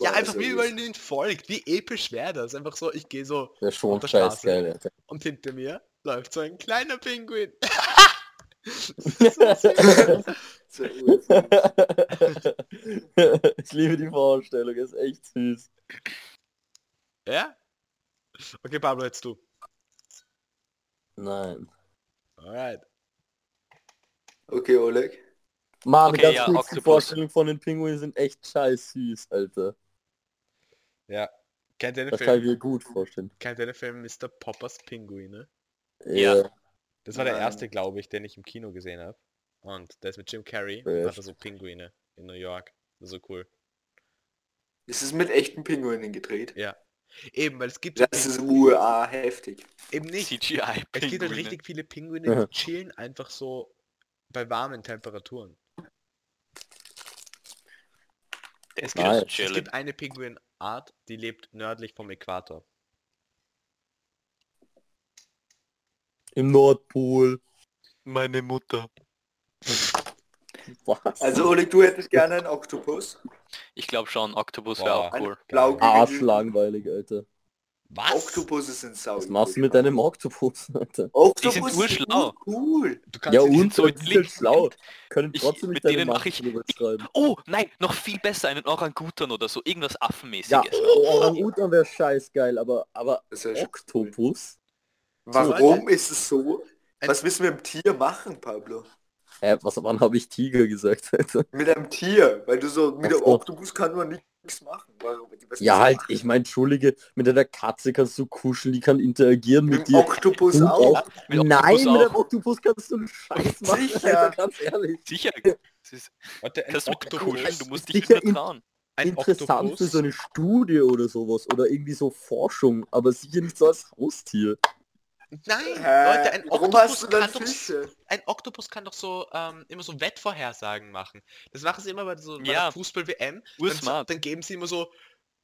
Ja, Boah, einfach ist mir ja lustig. den folgt. Wie episch wäre das? Einfach so, ich gehe so Wäre schon Auf der Straße. geil, und hinter mir läuft so ein kleiner Pinguin. Ja urcool. ich liebe die Vorstellung, ist echt süß. Ja? Okay, Pablo, jetzt du. Nein. Alright. Okay, Oleg. Mann, Okay, ganz ja, kurz, die Octopus. Vorstellungen von den Pinguinen sind echt scheiß süß, Alter. Ja. Kennt ihr den Das kann ich Film? mir gut vorstellen. Kennt ihr den Film Mr. Poppers Pinguine? Ja. Ja. Das war der erste, glaube ich, den ich im Kino gesehen habe. Und der ist mit Jim Carrey Ja. und hat so Pinguine in New York. Das ist so cool. Ist es mit echten Pinguinen gedreht? Ja. Eben, weil es gibt so Das ist ua heftig. eben nicht. CGI. Es gibt halt richtig viele Pinguine, die chillen einfach so bei warmen Temperaturen. Es Nein. geht Es gibt eine Pinguinart, die lebt nördlich vom Äquator. Im Nordpol. Meine Mutter. Was? Also Oleg, du hättest gerne einen Oktopus. Ich glaube schon, Octopus wäre auch cool. Blau Arschlangweilig, Alter. Was? Oktopusse sind sau. Was machst du mit deinem Oktopus, Alter? Oktopus Die sind urschlau. Cool. Du kannst Ja und? so sind schlau. Können Ich- trotzdem mit nicht deine denen mach Macht ich- drüber schreiben. Oh, nein, noch viel besser, einen Orangutan oder so, irgendwas Ja, Affenmäßiges. Orang-Utan wäre scheiß geil, aber, aber Das cool. Oktopus? Warum ist es so? Was müssen wir mit dem Tier machen, Pablo? Hä, was, wann habe ich Tiger gesagt, Alter? Mit einem Tier, weil du so, mit so. Oktopus kann man nichts machen. Ja, halt, machen? ich meine, Entschuldige, mit einer Katze kannst du kuscheln, die kann interagieren mit mit dem dir. Oktopus auch. Mit Nein, Octopus mit dem auch. Oktopus kannst du einen Scheiß machen, Sicher. Alter, ganz ehrlich. Sicher. Das ist, Warte, das Oktopus, du musst dich Sicher nicht trauen. ein Interessant für Oktopus, so eine Studie oder sowas oder irgendwie so Forschung, aber sicher nicht so als Haustier. Nein, Hä? Leute, ein Warum Oktopus hast du dann kann doch Fische? ein Oktopus kann doch so ähm, immer so Wettvorhersagen machen. Das machen sie immer bei so bei Ja. Fußball-WM. Dann, dann geben sie immer so,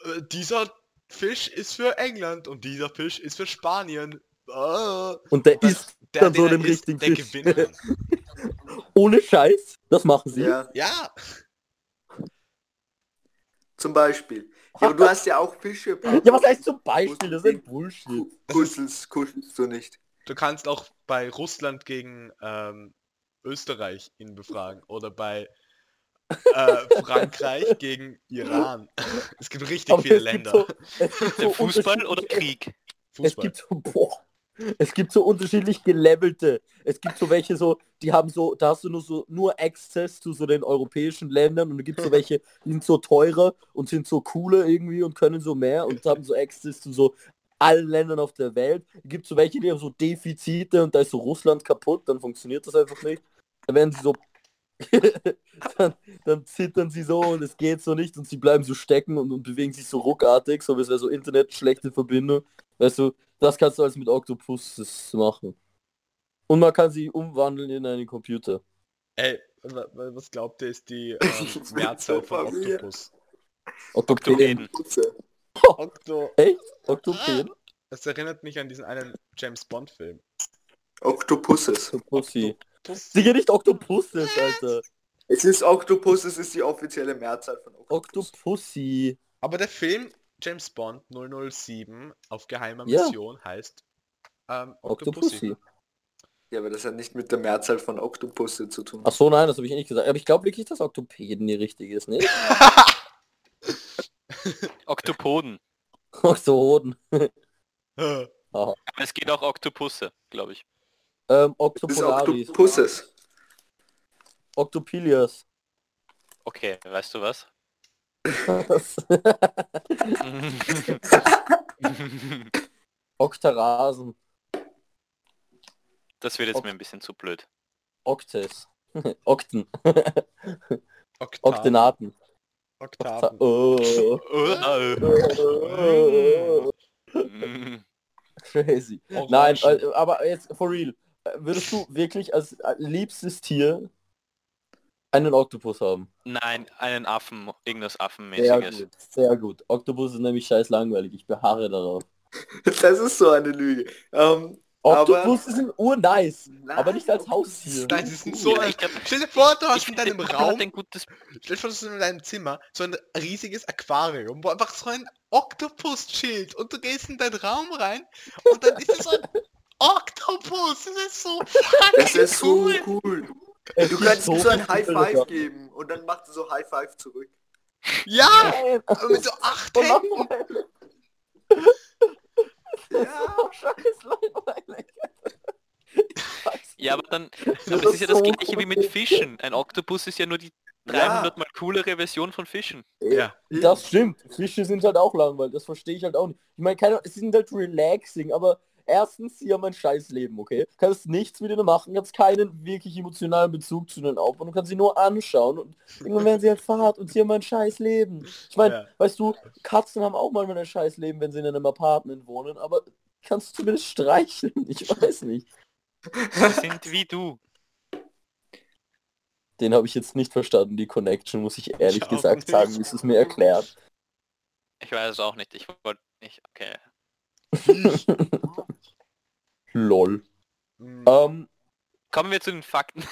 äh, dieser Fisch ist für England und dieser Fisch ist für Spanien. Ah. Und der ist Der, dann so den richtigen der Fisch. gewinnt. ohne Scheiß. Das machen sie. Ja, ja, zum Beispiel. Ja, aber du hast ja auch Fische. Ja, was heißt zum Beispiel? Das ist ein Bullshit. Ku- Kuschelst, kuschelst du nicht. du kannst auch bei Russland gegen ähm, Österreich ihn befragen oder bei äh, Frankreich gegen Iran. Es gibt richtig Aber viele es Länder. so, es so Fußball oder Krieg? Es Fußball. gibt so, boah, es gibt so unterschiedlich gelevelte. Es gibt so welche so, die haben so, da hast du nur so nur Access zu so den europäischen Ländern und es gibt so welche, die sind so teurer und sind so cooler irgendwie und können so mehr und haben so Access zu so allen Ländern auf der Welt. Es gibt so welche, die haben so Defizite und da ist so Russland kaputt, dann funktioniert das einfach nicht. Dann werden sie so dann, dann zittern sie so und es geht so nicht und sie bleiben so stecken und, und bewegen sich so ruckartig, so wie es wäre so Internet, schlechte Verbindung. Weißt du, das kannst du alles mit Octopus machen. Und man kann sie umwandeln in einen Computer. Ey, wa- wa- was glaubt ihr ist die ähm, Mehrzahl von. Oktopus? Octopeden. Putze. Okto. Octopäden? Das erinnert mich an diesen einen James Bond Film. Oktopusses. Octopussy. Octopus. Sicher nicht Octopusses, Alter. Es ist Oktopus, es ist die offizielle Mehrzahl von Oktopus. Octopussy. Aber der Film James Bond 007 auf geheimer Ja. Mission heißt ähm, Octopussy. Octopussy. Ja, aber das hat nicht mit der Mehrzahl von Oktopusse zu tun. Ach so, nein, das habe ich nicht gesagt. Aber ich glaube wirklich, dass Octopäden die richtige ist, nicht? Oktopoden. Aber es geht auch Oktopusse, glaube ich. Ähm, Das ist Octopolaris. Oktopusses. Octopilias. Okay, weißt du was? Octarasen. Das wird jetzt Ok- mir ein bisschen zu blöd. Oktes. Okten. Oktaven. Oktenaten. Oktaven. Oh. Oh. Mm. Crazy. Nein, äh, aber jetzt for real. Würdest du wirklich als äh, liebstes Tier einen Oktopus haben? Nein, einen Affen, irgendwas Sehr Affenmäßiges. gut, sehr gut. Oktopus ist nämlich scheiß langweilig. Ich beharre darauf. Das ist so eine Lüge. Ähm, Oktopus sind urnice, nein, aber nicht als Haustier. Nein, sie sind so Ja, ich glaub- Stell dir vor, du hast in deinem Raum... ein gutes Stell dir vor, du hast in deinem Zimmer so ein riesiges Aquarium, wo einfach so ein Oktopus chillt und du gehst in deinen Raum rein und dann ist es so ein Oktopus. Das ist so Das ist so cool. Es Du kannst ihm so ein High Five geben und dann macht er so High Five zurück. Ja, mit so acht so Händen. Ja. So scheiß langweilig. Ja, aber dann, Das aber es ist ja das so gleiche wie mit. Fischen. Ein Oktopus ist ja nur die 300 mal coolere Version von Fischen. Ja. Das stimmt. Fische sind halt auch langweilig. Das verstehe ich halt auch nicht. Ich meine, keine, sie sind halt relaxing, aber erstens, sie haben ein scheiß Leben, okay? Du kannst nichts mit ihnen machen, kannst keinen wirklich emotionalen Bezug zu ihnen aufbauen. Du kannst sie nur anschauen und irgendwann werden sie halt fad und sie haben ein scheiß Leben. Ich meine, Ja. weißt du, Katzen haben auch manchmal ein scheiß Leben, wenn sie in einem Apartment wohnen, aber kannst du zumindest streicheln. Ich weiß nicht. Sie sind wie du. Den habe ich jetzt nicht verstanden, die Connection, muss ich ehrlich Ich gesagt nicht. sagen, wie es mir erklärt. Ich weiß es auch nicht. Ich wollte nicht. Okay. Lol. Mm, Ähm, Kommen wir zu den Fakten.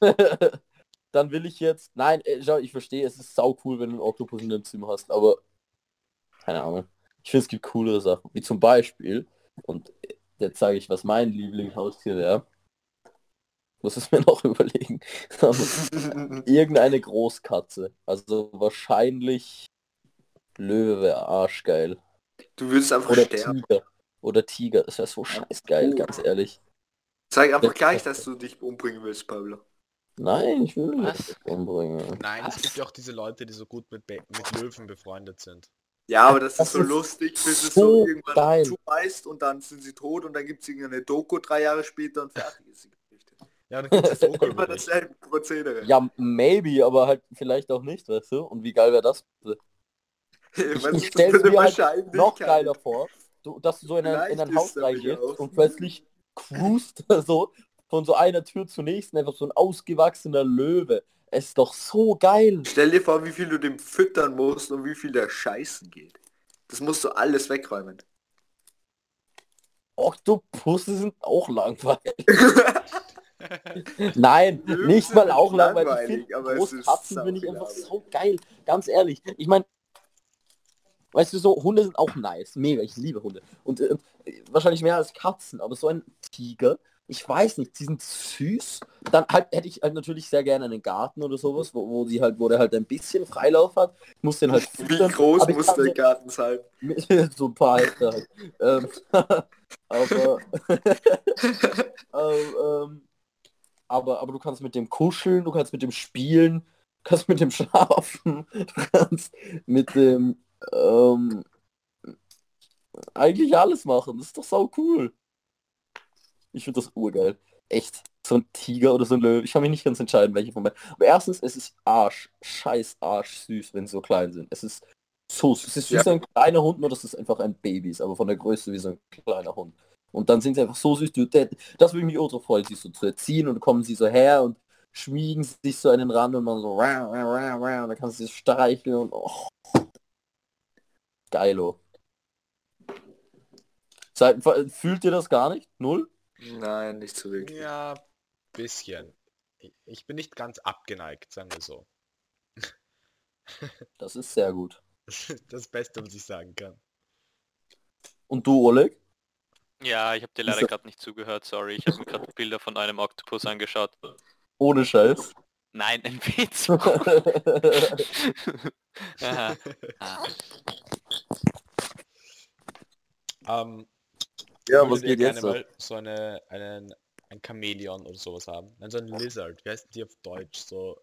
dann will ich jetzt. Nein, äh, schau, ich verstehe, es ist sau cool, wenn du einen Oktopus in deinem Zimmer hast, aber keine Ahnung. Ich finde es gibt coolere Sachen, wie zum Beispiel, und äh, jetzt sage ich, was mein Lieblingshaustier wäre. Muss es mir noch überlegen. Irgendeine Großkatze. Also wahrscheinlich Löwe wäre arschgeil. Du würdest einfach Oder sterben. Tiger. Oder Tiger, das wäre so scheiß geil, ganz ehrlich. Sag einfach gleich, dass du dich umbringen willst, Pablo. Nein, ich will Was? nicht umbringen. Nein, es gibt ja auch diese Leute, die so gut mit, Be mit Löwen befreundet sind. Ja, aber das, Das ist so ist lustig, bis es so so irgendwann geil. zubeißt und dann sind sie tot und dann gibt es irgendeine Doku drei Jahre später und fertig ist die Geschichte. Ja, dann gibt es Immer Vogelbericht. dasselbe Prozedere. Ja, maybe, aber halt vielleicht auch nicht, weißt du? Und wie geil wäre das? Was ich das für eine mir halt? Noch geiler vor, du, dass du so in ein, in ein Haus reingehst und plötzlich cruist so von so einer Tür zur nächsten, einfach so ein ausgewachsener Löwe. Es ist doch so geil. Stell dir vor, wie viel du dem füttern musst und wie viel der scheißen geht. Das musst du alles wegräumen. Oktopusse sind auch langweilig. Nein, Löwen nicht mal auch langweilig. langweilig, Ich finde aber es ist Großkatzen finde ich einfach so geil. Ganz ehrlich. Ich meine, weißt du, so Hunde sind auch nice. Mega, ich liebe Hunde. Und äh, wahrscheinlich mehr als Katzen, aber so ein Tiger, ich weiß nicht, die sind süß. Dann halt hätte ich halt natürlich sehr gerne einen Garten oder sowas, wo, wo die halt, wo der halt ein bisschen Freilauf hat. Ich muss den halt Wie groß muss der so- Garten sein? so ein paar Hektar halt. ähm, aber, ähm, aber, aber du kannst mit dem kuscheln, du kannst mit dem spielen, du kannst mit dem schlafen, du kannst mit dem ähm, eigentlich alles machen. Das ist doch sau cool. Ich finde das urgeil. Echt. So ein Tiger oder so ein Löwe. Ich kann mich nicht ganz entscheiden, welche von beiden. Aber erstens, es ist Arsch, scheiß Arsch süß, wenn sie so klein sind. Es ist so süß. Es ist wie Ja. so ein kleiner Hund, nur dass es einfach ein Baby ist, aber von der Größe wie so ein kleiner Hund. Und dann sind sie einfach so süß. Du, das würde mich ultra freuen, sie so zu erziehen und kommen sie so her und schmiegen sich so an den Rand und man so und dann kannst du sie streicheln und oh. Geilo. Seid, fühlt ihr das gar nicht? Null? Nein, nicht so wirklich. Ja, bisschen. Ich- bin nicht ganz abgeneigt, sagen wir so. Das ist sehr gut. Das Beste, was ich sagen kann. Und du, Oleg? Ja, ich habe dir leider gerade nicht zugehört, sorry. Ich habe mir gerade Bilder von einem Oktopus angeschaut. Ohne Scheiß. Nein, ein Witz. Ähm, Ja, was geht gerne jetzt so? mal so eine, einen, ein Chamäleon oder sowas haben? Nein, so ein Lizard. Wie heißt die auf Deutsch? So,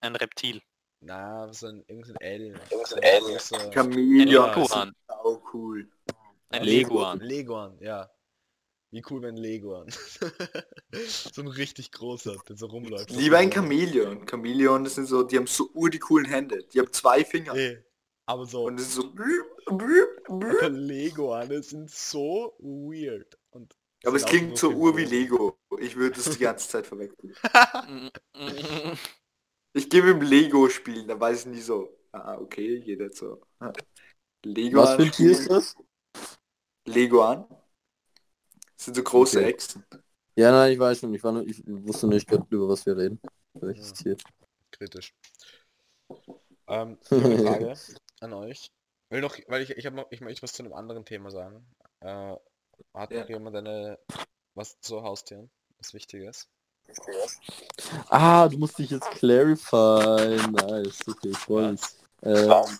Ein Reptil. na, so ein irgendein Alien. So Alien. großer- Ein Chameleon Ja, ist Leguan. auch cool. Ein. Leguan. Leguan, ja. Wie cool ein Leguan? so ein richtig großer, der so rumläuft. Lieber ein Chamäleon. Chamäleon, das sind so, die haben so ur die coolen Hände. Die haben zwei Finger. Nee, aber so, Und es ist so. Aber aber Leguane sind so weird. Und es sind auch klingt so ur wie. Lego. Ich würde es die ganze Zeit verwechseln. Ich gehe mit dem Lego spielen, da weiß ich nie so. Ah, okay, jeder so. Lego Was für ein Tier ist das? Lego an. Das sind so große Okay. Echsen. Ja, nein, ich weiß schon. Ich, war nur, ich wusste nicht, über was wir reden. Welches Ja. Tier? Kritisch. Ähm, ich habe eine Frage an euch. Will noch, weil ich, ich habe noch, ich möchte was zu einem anderen Thema sagen. Äh, hat Ja. noch jemand eine, was zu Haustieren? Was Wichtiges? Ah, du musst dich jetzt clarify. Nice, okay, ich freue mich. Ähm,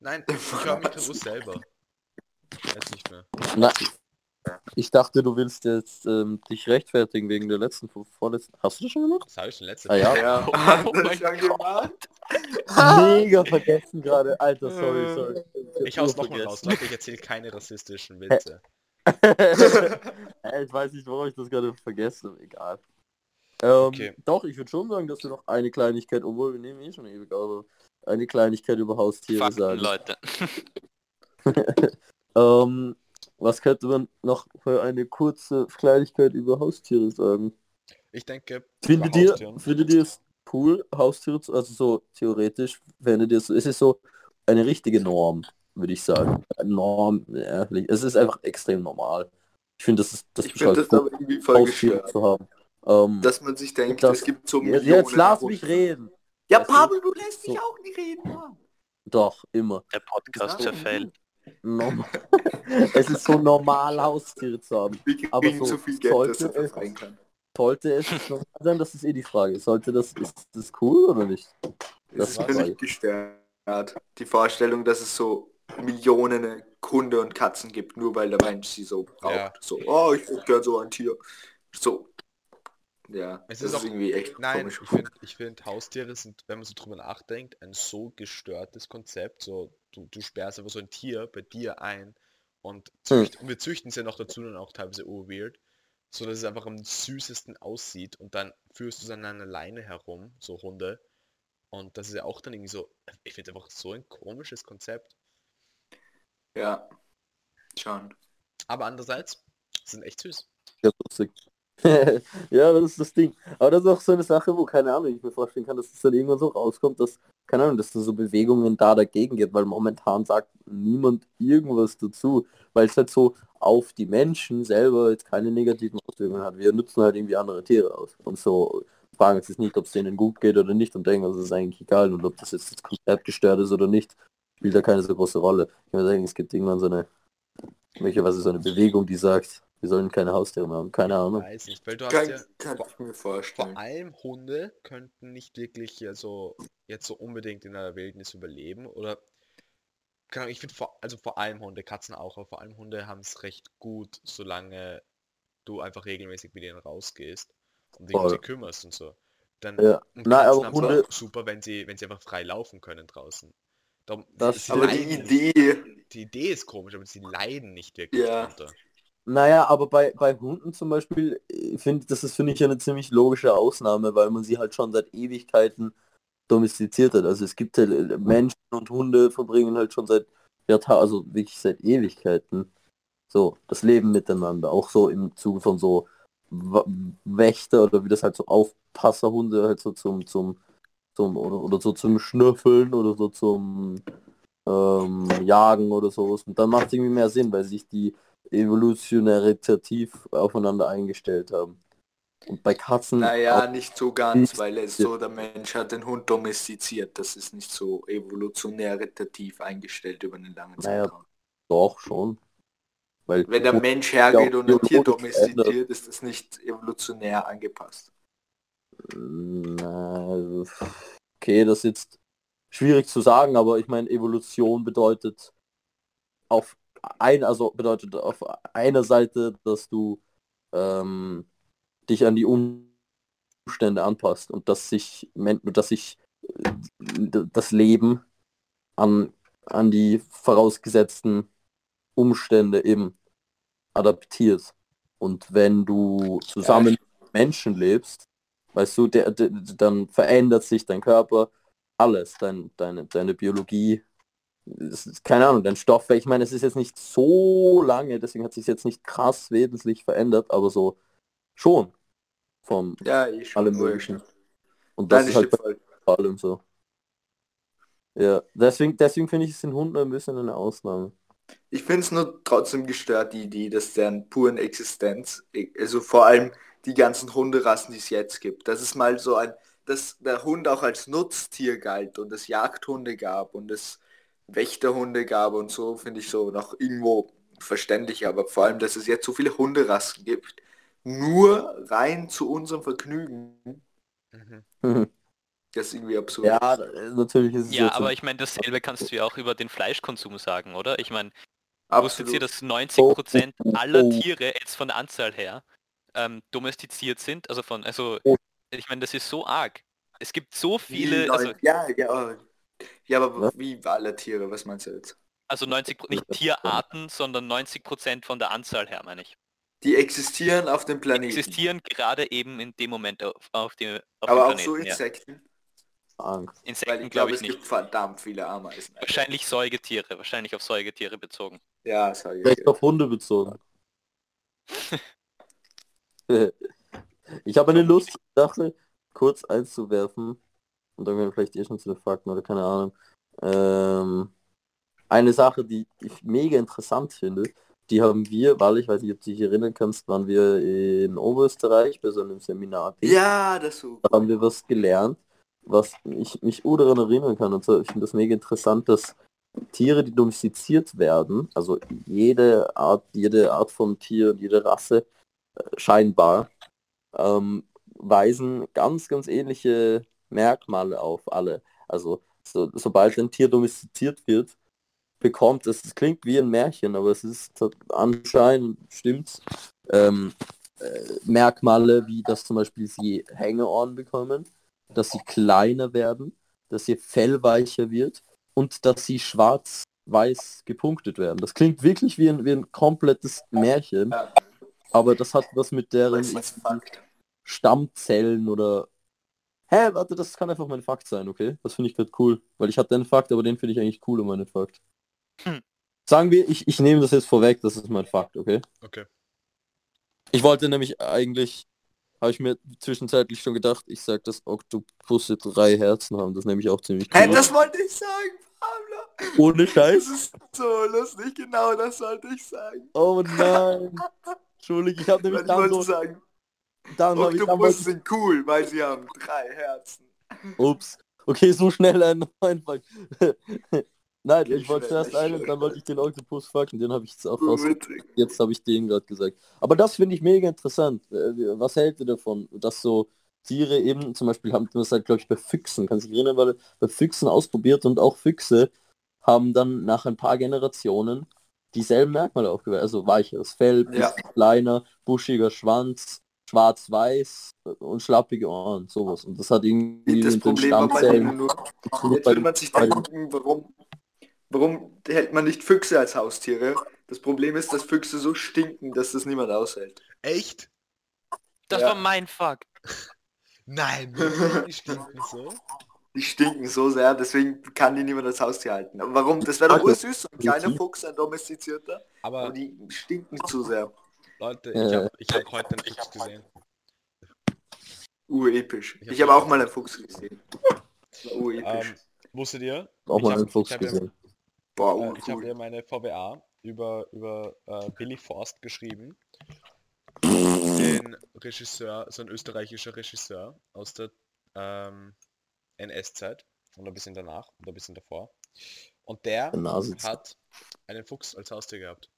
Nein, ich höre mich nur selber. Jetzt nicht mehr. na, ich dachte, du willst jetzt ähm, dich rechtfertigen wegen der letzten, vor- vorletzten. Hast du das schon gemacht? Das habe ich schon letzte Ah ja. Ja, Oh? Mega vergessen gerade. Alter, sorry, sorry. Ich hau's nochmal raus, Leute, ich erzähle keine rassistischen Witze. Ich weiß nicht, warum ich das gerade vergessen habe. Egal. Ähm, Okay. Doch, ich würde schon sagen, dass wir noch eine Kleinigkeit, obwohl wir nehmen eh schon ewig, aber eine Kleinigkeit über Haustiere Fakten, sagen. Leute. Ähm, was könnte man noch für eine kurze Kleinigkeit über Haustiere sagen? Ich denke, Findet ihr, findet ihr es cool, Haustiere zu, also so theoretisch, findet ihr es, es ist so eine richtige Norm, würde ich sagen. Eine Norm, ja, es ist einfach extrem normal. Ich finde, das ist, das Ich finde das gut, aber irgendwie voll Haustiere zu haben. Ähm, Dass man sich denkt, Das- es gibt so Millionen jetzt lass mich reden. Ja, Pablo, du lässt so- mich auch nicht reden, Mann. Doch, immer. Der Podcast zerfällt. Normal. es ist so normal, Haustiere zu haben. Aber so so, viel Geld, dass sollte er es- befreien kann. Sollte es normal sein, das ist eh die Frage. Sollte das, ist das cool oder nicht? Das ist völlig gestört. Die Vorstellung, dass es so Millionen Hunde und Katzen gibt, nur weil der Mensch sie so braucht. Ja. So, oh, ich hätte gern so ein Tier. So. Ja, Es das ist ist, irgendwie echt Nein, komisch. ich finde, find, Haustiere sind, wenn man so drüber nachdenkt, ein so gestörtes Konzept. So, du, du sperrst einfach so ein Tier bei dir ein und, zücht, und wir züchten es ja noch dazu dann auch teilweise weird, so dass es einfach am süßesten aussieht und dann führst du es an einer Leine herum, so Hunde. Und das ist ja auch dann irgendwie so, ich finde einfach so ein komisches Konzept. Ja, schon. Aber andererseits sind echt süß. Ja, lustig. ja, das ist das Ding. Aber das ist auch so eine Sache, wo, keine Ahnung, ich mir vorstellen kann, dass es dann irgendwann so rauskommt, dass, keine Ahnung, dass da so Bewegungen da dagegen geht, weil momentan sagt niemand irgendwas dazu, weil es halt so auf die Menschen selber jetzt keine negativen Auswirkungen hat. Wir nutzen halt irgendwie andere Tiere aus und so fragen jetzt nicht, ob es denen gut geht oder nicht und denken, das ist eigentlich egal und ob das jetzt das Konzept gestört ist oder nicht, spielt da keine so große Rolle. Ich würde sagen, es gibt irgendwann so eine, möglicherweise so eine Bewegung, die sagt, wir sollen keine Haustiere mehr haben. Keine Ahnung. Weiß nicht, weil du hast Kann, ja kann vor- ich mir vor vorstellen. allem Hunde könnten nicht wirklich ja so jetzt so unbedingt in der Wildnis überleben oder keine Ahnung, ich finde vor also vor allem Hunde, Katzen auch, aber vor allem Hunde haben es recht gut, solange du einfach regelmäßig mit ihnen rausgehst und dich um sie kümmerst und so. Dann Ja. und Nein, aber Hunde- auch super, wenn sie wenn sie einfach frei laufen können draußen. Darum, Das sie Aber die leiden nicht. Idee, die Idee ist komisch, aber sie leiden nicht wirklich Ja. drunter. Naja, aber bei, bei Hunden zum Beispiel, äh, finde das ist finde ich eine ziemlich logische Ausnahme, weil man sie halt schon seit Ewigkeiten domestiziert hat. Also es gibt halt Menschen und Hunde verbringen halt schon seit Jahrtausenden, also wirklich seit Ewigkeiten so das Leben miteinander. Auch so im Zuge von so Wächter oder wie das halt so Aufpasserhunde halt so zum zum zum oder, oder so zum Schnüffeln oder so zum ähm, Jagen oder sowas. Und dann macht es irgendwie mehr Sinn, weil sich die evolutionäritativ aufeinander eingestellt haben. Und bei Katzen naja, nicht so ganz, weil es so, der Mensch hat den Hund domestiziert. Das ist nicht so evolutionäritativ eingestellt über einen langen Naja. Zeitraum. doch schon. Weil Wenn der Mensch hergeht und ein Tier domestiziert, ist das nicht evolutionär angepasst. Okay, das ist jetzt schwierig zu sagen, aber ich meine, Evolution bedeutet auf ein, also bedeutet auf einer Seite, dass du ähm, dich an die Umstände anpasst und dass sich, dass sich äh, das Leben an, an die vorausgesetzten Umstände eben adaptiert. Und wenn du zusammen mit Menschen lebst, weißt du, der, der, dann verändert sich dein Körper, alles, dein, deine, deine Biologie, ist, keine Ahnung, dein Stoff, ich meine, es ist jetzt nicht so lange, deswegen hat sich jetzt nicht krass wesentlich verändert, aber so schon vom Ja, ich schon. allem möglichen. Und das Nein, ist halt voll. bei allem so. Ja, deswegen, deswegen finde ich es den Hunden ein bisschen eine Ausnahme. Ich finde es nur trotzdem gestört, die Idee, dass deren puren Existenz, also vor allem die ganzen Hunderassen, die es jetzt gibt, dass es mal so ein, dass der Hund auch als Nutztier galt und es Jagdhunde gab und es Wächterhunde gab und so, finde ich so noch irgendwo verständlich, aber vor allem, dass es jetzt so viele Hunderassen gibt, nur rein zu unserem Vergnügen, Mhm. das ist irgendwie absurd. ja, natürlich ist es Ja, aber so- ich meine, dasselbe kannst du ja auch über den Fleischkonsum sagen, oder? Ich meine, Absolut. wusstet ihr, dass 90% Oh, oh, aller oh. Tiere jetzt von der Anzahl her ähm, domestiziert sind? Also von, also Oh. ich meine, das ist so arg. Es gibt so viele, also, ja, ja. Ja, aber Was? wie alle Tiere, was meinst du jetzt? also 90, Pro- nicht Tierarten, sondern 90% von der Anzahl her, meine ich. Die existieren auf dem Die Planeten. existieren gerade eben in dem Moment auf, auf, dem, auf aber dem auch so Planeten. ja. Insekten. Insekten ich glaube glaube, ich es nicht. gibt verdammt viele Ameisen. Wahrscheinlich Säugetiere, wahrscheinlich auf Säugetiere bezogen. Ja, ich. Vielleicht auf Hunde bezogen. ich habe eine lustige Sache kurz einzuwerfen und dann wir vielleicht eh schon zu den Fakten oder keine Ahnung. Ähm, eine Sache, die ich mega interessant finde, die haben wir, weil ich weiß nicht, ob du dich erinnern kannst, waren wir in Oberösterreich bei so einem Seminar. Ja, das so. Da haben wir was gelernt, was ich mich gut daran erinnern kann. Und so, ich finde das mega interessant, dass Tiere, die domestiziert werden, also jede Art, jede Art von Tier, jede Rasse äh, scheinbar, ähm, weisen ganz, ganz ähnliche Merkmale auf alle. Also so, sobald ein Tier domestiziert wird, bekommt es, es klingt wie ein Märchen, aber es ist anscheinend, stimmt's, ähm, äh, Merkmale, wie dass zum Beispiel sie Hängeohren bekommen, dass sie kleiner werden, dass ihr Fell weicher wird und dass sie schwarz-weiß gepunktet werden. Das klingt wirklich wie ein, wie ein komplettes Märchen, aber das hat was mit deren. Stammzellen oder... Hä, warte, das kann einfach mein Fakt sein, okay? Das finde ich gerade cool, weil ich hatte einen Fakt, aber den finde ich eigentlich cooler, meinen Fakt. Hm. Sagen wir, ich, ich nehme das jetzt vorweg, das ist mein Fakt, okay? Okay. Ich wollte nämlich eigentlich, habe ich mir zwischenzeitlich schon gedacht, ich sag, dass Oktopusse drei Herzen haben. Das nehme ich auch ziemlich cool. das wollte ich sagen, Pablo. Ohne Das Scheiß. ist so lustig, genau das wollte ich sagen. Oh nein. Entschuldigung, ich habe nämlich ich dann wollte so, sagen, dann ich Oktopusse wollte, sind cool, weil sie haben drei Herzen. Ups. Okay, so schnell ein neuen. Nein, Okay, ich wollte zuerst einen, dann wollte ich den Oktopus fakten, den habe ich jetzt auch raus. Jetzt habe ich den gerade gesagt. Aber das finde ich mega interessant. Äh, Was hält ihr davon, dass so Tiere eben, zum Beispiel haben wir das halt, glaube ich, bei Füchsen, kannst du dich erinnern, weil bei Füchsen ausprobiert und auch Füchse haben dann nach ein paar Generationen dieselben Merkmale aufgeweist. Also weicheres Fell, Ja. kleiner, buschiger Schwanz, schwarz-weiß und schlappige Ohren, sowas. Und das hat irgendwie Das Problem war bei denen nur, jetzt würde man sich denken, warum, warum hält man nicht Füchse als Haustiere? Das Problem ist, dass Füchse so stinken, dass das niemand aushält. Echt? Das Ja. war mein Fakt. Nein, die stinken so. Die stinken so sehr, deswegen kann die niemand als Haustier halten. Aber warum? Das wäre doch ursüß, so ein kleiner. Fuchs, ein domestizierter. Aber Aber die stinken zu sehr. Leute, Äh. ich habe ich hab heute einen Fuchs gesehen. Urepisch. Ich hab Ich habe auch mal einen Fuchs gesehen. Das war Urepisch. Ähm, wusstet ihr? Auch Ich mal einen Fuchs ja- gesehen. Boah, Äh, ich habe ja meine VWA über, über äh, Billy Forst geschrieben. Den Regisseur, so ein österreichischer Regisseur aus der ähm, NS-Zeit und ein bisschen danach und ein bisschen davor. Und der hat einen Fuchs als Haustier gehabt.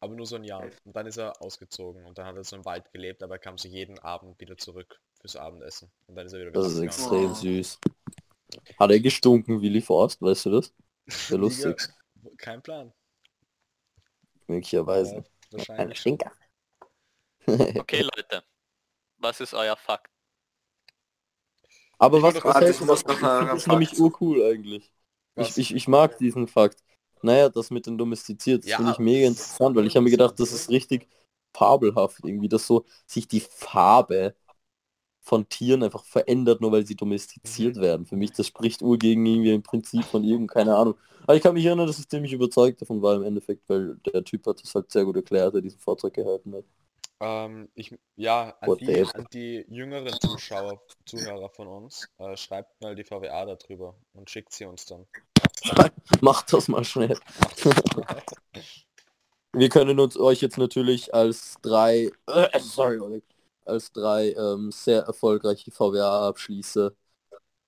Aber nur so ein Jahr. Und dann ist er ausgezogen und dann hat er so im Wald gelebt, aber er kam so jeden Abend wieder zurück fürs Abendessen. Und dann ist er wieder Das ist extrem Oh. süß. Hat er gestunken, Willy Forst, weißt du das? Sehr lustig. Kein Plan. Möglicherweise. Aber Ein. Stinker. Okay, Leute. Was ist euer Fakt? Aber Ich was, was finde das einen nämlich urcool eigentlich. Was? Ich, ich, ich mag diesen Fakt. Naja, das mit den domestiziert, das Ja, finde ich mega interessant, weil ich habe mir gedacht, das ist richtig fabelhaft irgendwie, dass so sich die Farbe von Tieren einfach verändert, nur weil sie domestiziert Mhm. werden. Für mich, das spricht ur gegen irgendwie ein Prinzip von irgend, keine Ahnung. Aber ich kann mich erinnern, dass ich ziemlich überzeugt davon war im Endeffekt, weil der Typ hat das halt sehr gut erklärt, der diesen Vortrag gehalten hat. Ähm, ich, ja, an die, an die jüngeren Zuschauer, Zuhörer von uns, äh, schreibt mal die VWA darüber und schickt sie uns dann. Macht das mal schnell. Wir können uns euch jetzt natürlich als drei, äh, sorry, als drei ähm, sehr erfolgreiche VWA-Abschließer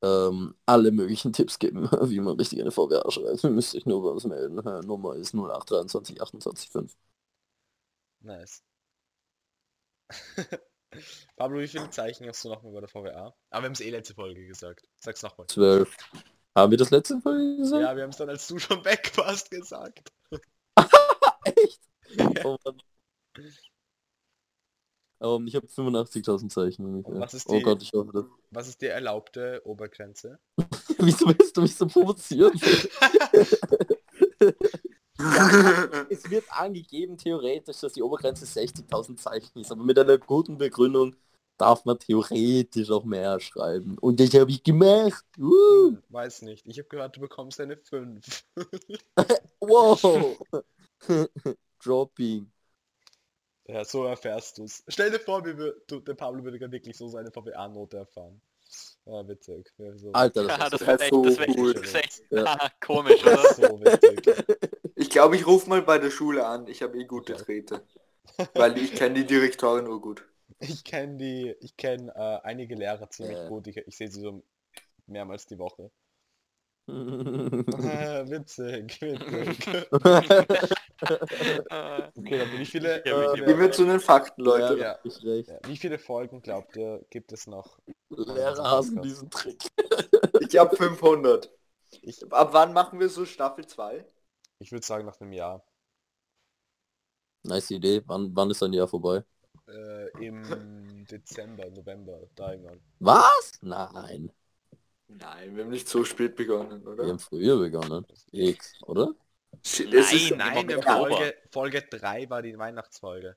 ähm, alle möglichen Tipps geben, wie man richtig eine VWA schreibt. Ihr müsst euch nur bei uns melden. Äh, Nummer ist 0823 28 5. Nice. Pablo, wie viele Zeichen hast du nochmal bei der VWA? Aber wir haben es eh letzte Folge gesagt. Sag's nochmal. 12. Haben wir das letzte Folge gesagt? Ja, wir haben es dann, als du schon weg warst, gesagt. Echt? Oh, Mann. Ähm, ich habe 85.000 Zeichen ungefähr. Was ist oh die- Gott, ich hoffe das. Was ist die erlaubte Obergrenze? Wieso willst du mich so provozieren? es wird angegeben theoretisch, dass die Obergrenze 60.000 Zeichen ist, aber mit einer guten Begründung darf man theoretisch auch mehr schreiben. Und das habe ich gemacht. Uh, weiß nicht. Ich habe gehört, du bekommst eine 5. wow. Dropping. ja, so erfährst du's. Stell dir vor, wie wir, du, der Pablo würde gerade wirklich so seine VWA-Note erfahren. Ja, witzig. Wäre so, Alter, Ja, das das ist wäre so das cool. echt, das wär echt Ja. komisch, das oder? so. Ich glaube, ich rufe mal bei der Schule an. Ich habe eh gute. Trete. Weil ich kenne die Direktorin nur gut. Ich kenne die, ich kenne äh, einige Lehrer ziemlich Ja. gut. Ich, ich sehe sie so mehrmals die Woche. Ah, witzig, witzig. Äh, Okay, dann wie viele, Ja, wie äh, Gehen wir zu den Fakten, Leute. ja, ich ja, wie viele Folgen glaubt ihr, gibt es noch? Lehrer hassen diesen Trick. Ich habe 500. Ich, Ab wann machen wir so Staffel 2? ich würde sagen nach einem Jahr. Nice Idee. Wann, wann ist ein Jahr vorbei? Äh, Im Dezember, November, da irgendwann. Was? Nein. Nein, wir haben nicht so spät begonnen, Wir oder? haben früher begonnen. X, oder? Shit, Nein, nein, wir wir haben. Folge, Folge 3 war die Weihnachtsfolge.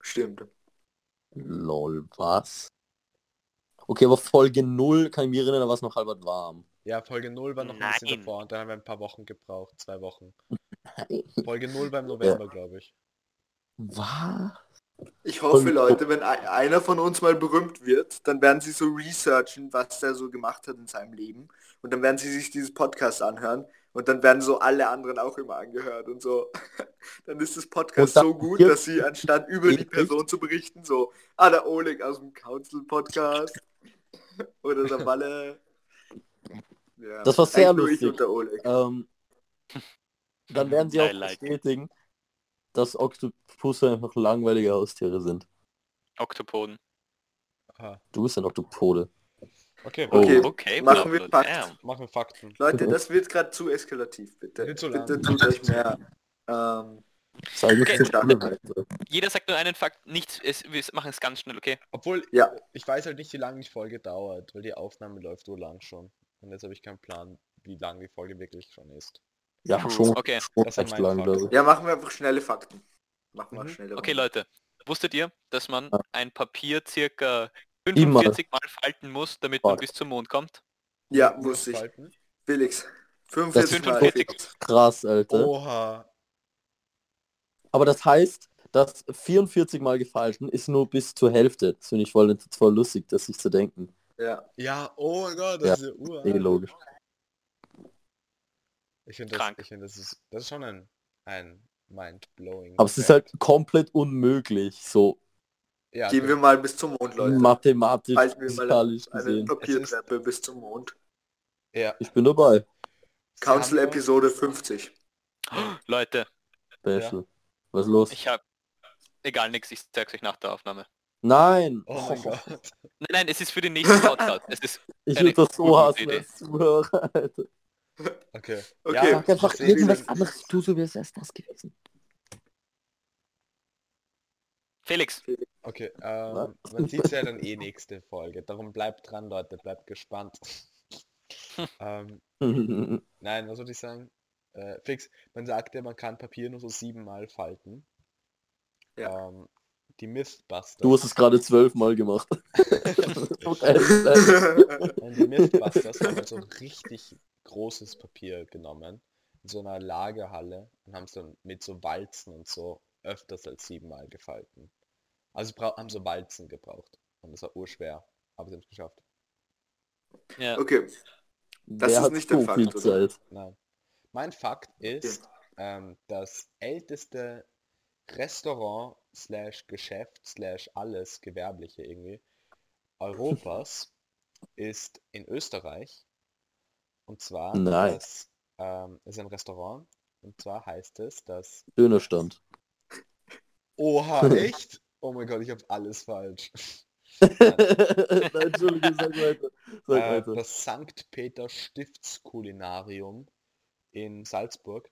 Stimmt. Lol, was? Okay, aber Folge 0 kann ich mich erinnern, da war es noch halb warm. Ja, Folge 0 war noch ein bisschen Nein. davor und dann haben wir ein paar Wochen gebraucht, zwei Wochen. Nein. Folge 0 beim November, glaube ich. Was? Ich hoffe, Und- Leute, wenn ei- einer von uns mal berühmt wird, dann werden sie so researchen, was der so gemacht hat in seinem Leben. Und dann werden sie sich dieses Podcast anhören. Und dann werden so alle anderen auch immer angehört und so. Dann ist das Podcast so gut, dass sie anstatt über die? Person zu berichten, so, ah, der Oleg aus dem Council Podcast. Oder der Walle. Ja, Das war sehr lustig. und der Oleg. Ähm, dann werden sie auch like. bestätigen, dass Oktopusse einfach langweilige Haustiere sind. Oktopoden. Aha. Du bist ein Oktopode. Okay, Okay. Oh. Okay, Machen wir Fakt. machen wir Fakten. Leute, das wird gerade zu eskalativ, bitte. Zu bitte tut euch mehr. Ähm, Okay. so schlimm, Alter. Jeder sagt nur einen Fakt, nichts, es, wir machen es ganz schnell, okay? Obwohl, Ja. ich weiß halt nicht, wie lange die Folge dauert, weil die Aufnahme läuft so lang schon. Und jetzt habe ich keinen Plan, wie lang die Folge wirklich schon ist. Ja, True. schon, Okay. schon Das meine lang, ich. ja, machen wir einfach schnelle Fakten. Machen wir Mhm. schnelle Okay. Leute. Wusstet ihr, dass man Ja. ein Papier circa Immer. 45 Mal falten muss, damit man Fuck. bis zum Mond kommt? Ja, wusste ich. Felix. 45 Mal. 45. Felix. Krass, Alter. Oha. Aber das heißt, das 44 Mal gefalten ist nur bis zur Hälfte. Das finde ich voll, voll lustig, das sich zu denken. Ja. Ja, oh mein Gott, Ja, das ist ja uralt. Eh logisch. Ich finde das, ich finde das ist, das ist schon ein, ein mind-blowing. Aber es ist halt komplett unmöglich, so ja, Gehen wir mal bis zum Mond, Leute. mathematisch, mal physikalisch Eine gesehen. Papiertreppe bis zum Mond. ja. Ich bin dabei. Council Episode 50. Leute, Special. Was ist los? ich habe... Egal, nix, ich zeig's euch nach der Aufnahme. Nein! Oh mein Gott. Nein, nein, es ist für den nächsten Podcast. Es ist... Ich würde das so hassen als Zuhörer, Alter. Okay. Okay. Ja, Sag einfach irgendwas anderes, tu so wie es erst das gewesen. Felix, Okay, ähm, man sieht ja dann eh nächste Folge. Darum bleibt dran, Leute, bleibt gespannt. ähm, nein, was soll ich sagen? Äh, fix, man sagte, man kann Papier nur so siebenmal falten. Ja. Ähm, die Mythbusters. Du hast es gerade zwölfmal gemacht. Die Mythbusters haben so ein richtig großes Papier genommen, in so einer Lagerhalle und haben es dann mit so Walzen und so öfters als siebenmal gefalten. Also haben so Walzen gebraucht. Und das war urschwer, aber sie haben es geschafft. Ja. okay, Das Wer ist hat nicht der so Fakt? Zeit? Nein. Mein Fakt ist, ähm, das älteste Restaurant slash Geschäft slash alles Gewerbliche irgendwie Europas ist in Österreich. Und zwar Nein. das ähm, ist ein Restaurant. Und zwar heißt es, dass Dönerstand. Oha, echt? Oh mein Gott, ich habe alles falsch. Nein, Entschuldigung, sag weiter. Sag Äh, weiter. das Sankt Peter Stiftskulinarium in Salzburg.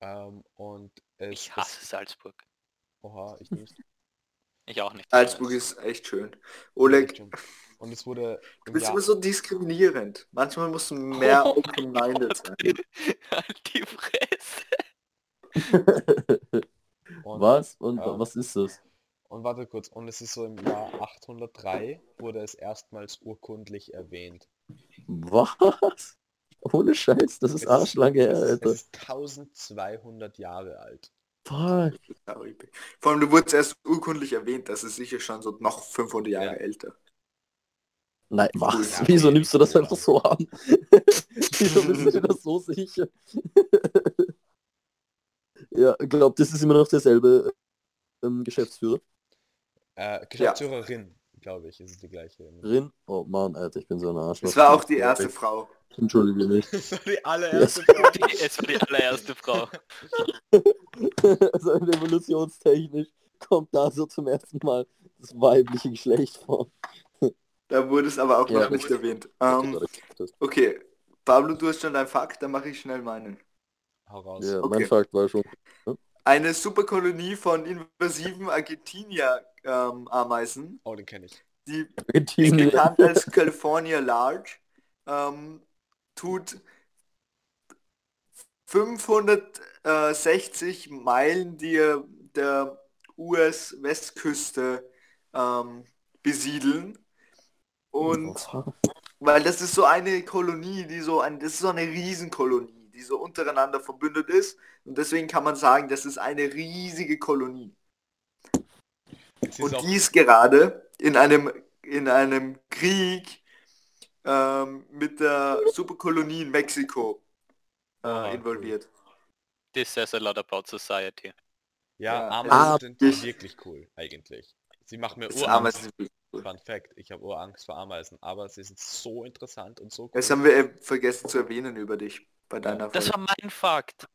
Ähm, und es Ich hasse Salzburg. Oha, ich nicht. Ich auch nicht. Salzburg ist echt schön. Oleg, Und es wurde du bist Jahr, immer so diskriminierend. Manchmal musst du mehr open-minded sein. Halt die Fresse. und, was? Und Ja. was ist das? und warte kurz, und es ist so im Jahr 803 wurde es erstmals urkundlich erwähnt. Was? Ohne Scheiß, das ist arschlange her, Alter. es ist 1200 Jahre alt. Fuck. Vor allem, du wurdest erst urkundlich erwähnt, das ist sicher schon so noch 500 Jahre Ja. älter. Nein, was? Ja, Wieso nimmst du das einfach so an? Wieso bist du dir das so sicher? ja, ich glaube, das ist immer noch derselbe ähm, Geschäftsführer. Äh, Geschäftsführerin, glaube ich, ist die gleiche. Rin? Oh Mann, Alter, ich bin so ein Arschloch. Das war auch die erste Frau. Entschuldige mich. Das war die allererste Frau. Die, es war die allererste Frau. also evolutionstechnisch kommt da so zum ersten Mal das weibliche Geschlecht vor. Da wurde es aber auch Ja. noch nicht erwähnt. Ähm, Das- okay, Pablo, du hast schon deinen Fakt, dann mache ich schnell meinen. Hau raus. ja, Okay. mein Fakt war schon. Eine Superkolonie von invasiven Argentinier-Ameisen, Oh, den kenne ich. die ist Argentinien. bekannt als California Large, ähm, tut 560 Meilen die, der US-Westküste ähm, besiedeln. Und weil das ist so eine Kolonie, die so ein, das ist so eine Riesenkolonie, die so untereinander verbündet ist. Und deswegen kann man sagen, das ist eine riesige Kolonie. Und die ist gerade in einem, in einem Krieg ähm, mit der Superkolonie in Mexiko Ah, äh, cool. involviert. This says a lot about society. ja, Ja, Ameisen Ah, sind ich- wirklich cool, eigentlich. Sie machen mir Urangst. Cool. Fun Fact, ich habe Urangst vor Ameisen, aber sie sind so interessant und so cool. Das haben wir äh, vergessen zu erwähnen über dich bei deiner Das Folge. war mein Fakt.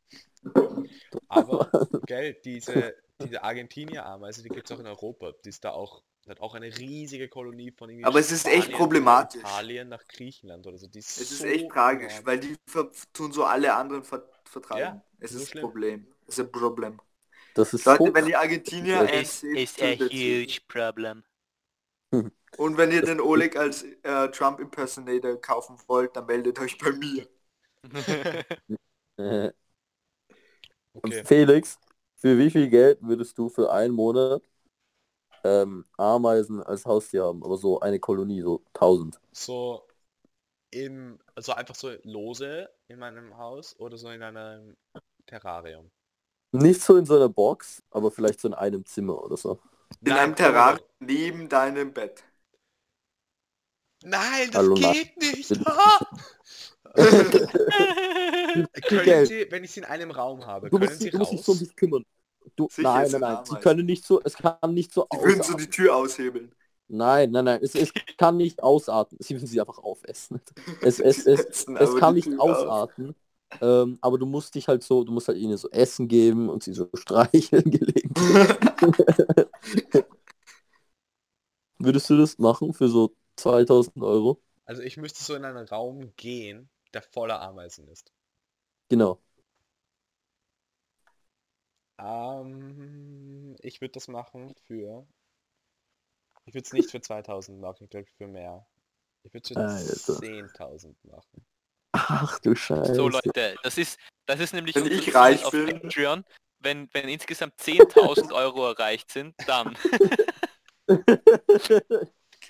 Aber, gell, diese, diese Argentinier-Ameise, die gibt es auch in Europa. Die ist da auch, hat auch eine riesige Kolonie von irgendwie Aber es ist echt problematisch. Italien nach Griechenland oder so. Die ist Es ist so echt tragisch, enorm. weil die tun so alle anderen ver vertreiben. Ja, es ist ein. Problem. Es ist ein Problem. Das ist Leute, so wenn die Argentinier Is- eins seht, tötet sie. problem. Und wenn ihr den Oleg als äh, Trump Impersonator kaufen wollt, dann meldet euch bei mir. Okay. Felix, für wie viel Geld würdest du für einen Monat ähm, Ameisen als Haustier haben? Aber so eine Kolonie, so 1000. So im, also einfach so lose in meinem Haus oder so in einem Terrarium. Nicht so in so einer Box, aber vielleicht so in einem Zimmer oder so. In Nein, einem Terrarium neben deinem Bett. Nein, das Hallo, na- geht nicht. Können Geld. Sie, wenn ich sie in einem Raum habe, Du können musst, Sie du musst dich so um raus? dich kümmern. Du, Sicher, nein, nein, nein. Sie können nicht so, es kann nicht so Die würden so ausatmen. die Tür aushebeln. Nein, nein, nein. Es, es kann nicht ausatmen. Sie müssen sie einfach aufessen. Es, es, es, es kann nicht Tür ausatmen. Ähm, aber du musst dich halt so, du musst halt ihnen so Essen geben und sie so streicheln gelegentlich. Würdest du das machen für so 2000 Euro? Also ich müsste so in einen Raum gehen, der voller Ameisen ist. Genau. Ähm, ich würde das machen für... Ich würde es nicht für 2000 machen, ich glaube für mehr. Ich würde es für Alter. 10.000 machen. Ach du Scheiße. So Leute, das ist, das ist nämlich Wenn ich reich auf bin. Patreon. Wenn, wenn insgesamt 10.000 Euro erreicht sind, dann.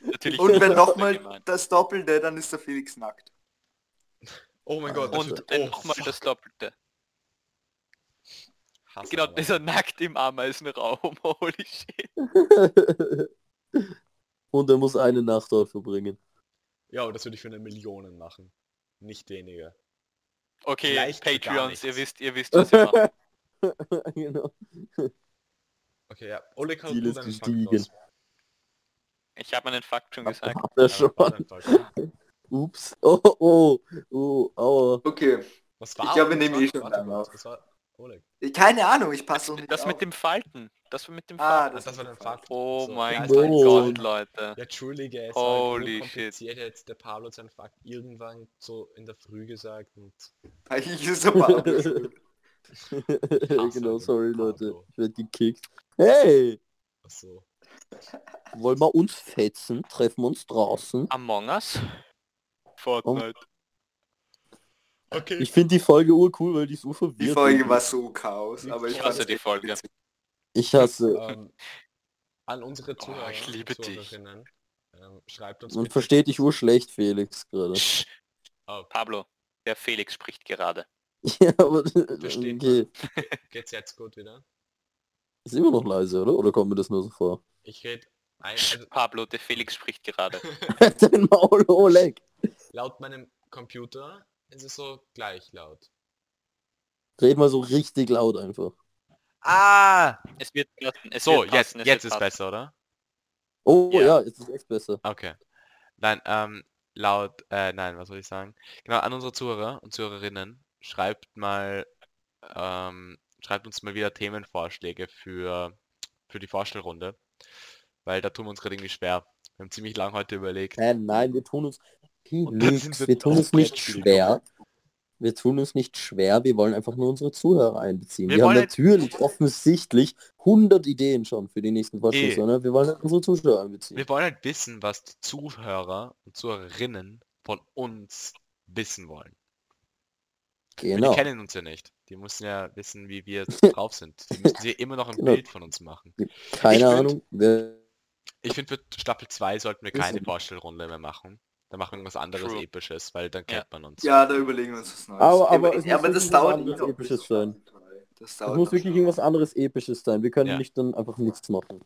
Natürlich Und wenn nochmal das Doppelte, dann ist der Felix nackt. Oh mein Gott. Und wenn oh, nochmal das Doppelte. Hass Genau, dieser nackt im Ameisenraum. Holy shit. Und er muss eine Nacht dort verbringen. Ja, aber das würde ich für eine Million machen. Nicht weniger. Okay, Vielleicht Patreons, ihr wisst, ihr wisst, was ihr macht. genau. Okay, ja. Oleg, hau Ziel du ist gestiegen. Ich habe meinen Fakt schon gesagt. Hat er Ja, schon. Ups. Oh, oh, oh, aua. Okay. Was Ich glaube, wir nehmen eh Warte, schon warte Das Oleg. Keine Ahnung, ich passe nicht Das auf. mit dem Falten. Das mit dem Ah, Falten. Ach, das war dein Fakt. Oh So, mein Gott. Leute. Ja, entschuldige, es Holy war shit. kompliziert, jetzt der Pablo seinen Fakt irgendwann so in der Früh gesagt und Eigentlich ist er Pablo genau, sorry Leute. Ich werde gekickt. Hey! ach so. Wollen wir uns fetzen? Treffen wir uns draußen? Among Us? Fortnite. Okay. Ich finde die Folge urcool, weil die ist urverwirrt. Die Folge war so Chaos, aber ich Ich hasse die Folge. witzig. Ich hasse. ähm, an unsere Zuhörer, Oh, ich liebe dich. Ähm, schreibt uns Man bitte versteht dich urschlecht, Felix, gerade. Oh, Pablo, der Felix spricht gerade. ja, aber Versteht okay. geht's jetzt gut wieder? Ist immer noch leise, oder? Oder kommt mir das nur so vor? Ich rede also, Pablo, der Felix spricht gerade. Dein Maul, Oleg. laut meinem Computer ist es so gleich laut. Red mal so richtig laut einfach. Ah! Es wird passen. Es So, wird jetzt, passen, es jetzt wird ist passen. besser, oder? Oh Ja. ja, jetzt ist echt besser. Okay. Nein, ähm, laut, äh, nein, was soll ich sagen? Genau, an unsere Zuhörer und Zuhörerinnen, schreibt mal, ähm, schreibt uns mal wieder Themenvorschläge für, für die Vorstellrunde. Weil da tun wir uns gerade irgendwie schwer. Wir haben ziemlich lang heute überlegt. Äh, nein, wir tun uns Dann sind Felix, wir tun uns auf nicht schwer. Wir tun uns nicht schwer, wir wollen einfach nur unsere Zuhörer einbeziehen. Wir Wir, haben natürlich offensichtlich 100 Ideen schon für die nächsten Vorstellungen, Eh. ne? Wir wollen halt unsere Zuschauer einbeziehen. Wir wollen halt wissen, was die Zuhörer und Zuhörerinnen von uns wissen wollen. Genau. Die kennen uns ja nicht. Die müssen ja wissen, wie wir drauf sind. Die müssen sich immer noch ein Genau. Bild von uns machen. Keine Ich find- Ahnung. Wer... Ich finde, für Staffel 2 sollten wir keine. Vorstellrunde mehr machen. Da machen wir irgendwas anderes True. Episches, weil dann kennt man uns. Ja, da überlegen wir uns was Neues. Aber- aber Ja, aber das dauert noch Episches sein. Das Es dauert muss wirklich schon. irgendwas anderes Episches sein. Wir können Ja. nicht dann einfach nichts machen.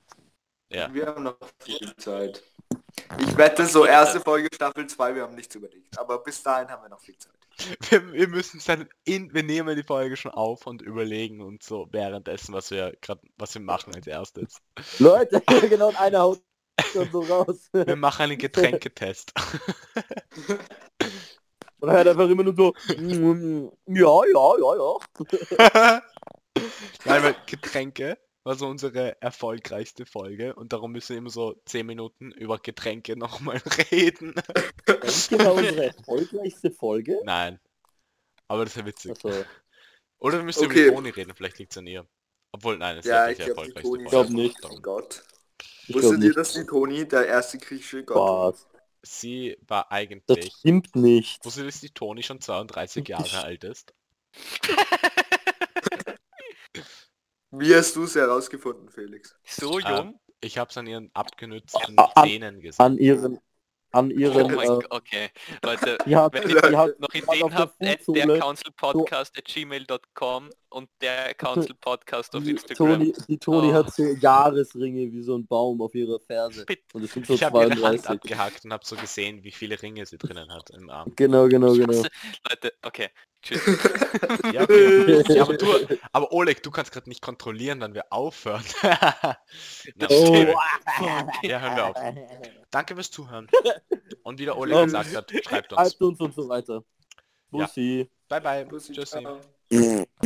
Ja. Wir haben noch viel Zeit. Ich wette, so erste Folge Staffel 2, wir haben nichts überlegt. Aber bis dahin haben wir noch viel Zeit. Wir, wir müssen es dann in, wir nehmen die Folge schon auf und überlegen uns so währenddessen, was wir gerade, was wir machen als erstes. Leute, genau, und einer haut dann so raus. Wir machen einen Getränketest. Und er hört einfach immer nur so, ja, ja, ja, ja. Nein, weil Getränke war so unsere erfolgreichste Folge und darum müssen wir immer so 10 Minuten über Getränke nochmal reden. Das war unsere erfolgreichste Folge. Nein. Aber das ist ja witzig. Also, Oder wir müssen Okay. über Toni reden, vielleicht liegt es an ihr. Obwohl, nein, es ist Ja, ja ich die glaube, die erfolgreichste Toni Ich glaub nicht. Oh Gott. Ich Wusstet ihr, dass die Toni der erste griechische Gott war? Sie war Das eigentlich... stimmt nicht. Wusstet ihr, dass die Toni schon 32 Jahre alt ist? Wie hast du es herausgefunden, Felix? So Ah, jung? Ich habe es an ihren abgenützten Ah, ah, Zähnen gesehen. An ihren, an Oh ihren, mein äh, Gott, okay. Leute, hat, wenn ihr hat, noch hat Ideen habt, der Council Podcast at gmail.com und der Council Podcast auf die Instagram. Toni, die Toni Oh. hat so Jahresringe wie so ein Baum auf ihrer Ferse. Bitte. Und es sind so Ich habe ihre Hand 32. abgehackt und habe so gesehen, wie viele Ringe sie drinnen hat im Arm. Genau, genau, genau. Leute, okay. Tschüss. Ja, okay. ja, aber, du, aber Oleg, du kannst gerade nicht kontrollieren, wann wir aufhören. Na, Oh. Ja, hören wir auf. Danke fürs Zuhören. Und wie der Oleg Ähm, gesagt hat, schreibt uns. Schreibt uns und so weiter. Ja. Bussi. Bye bye. Bussi, Tschüssi. ciao.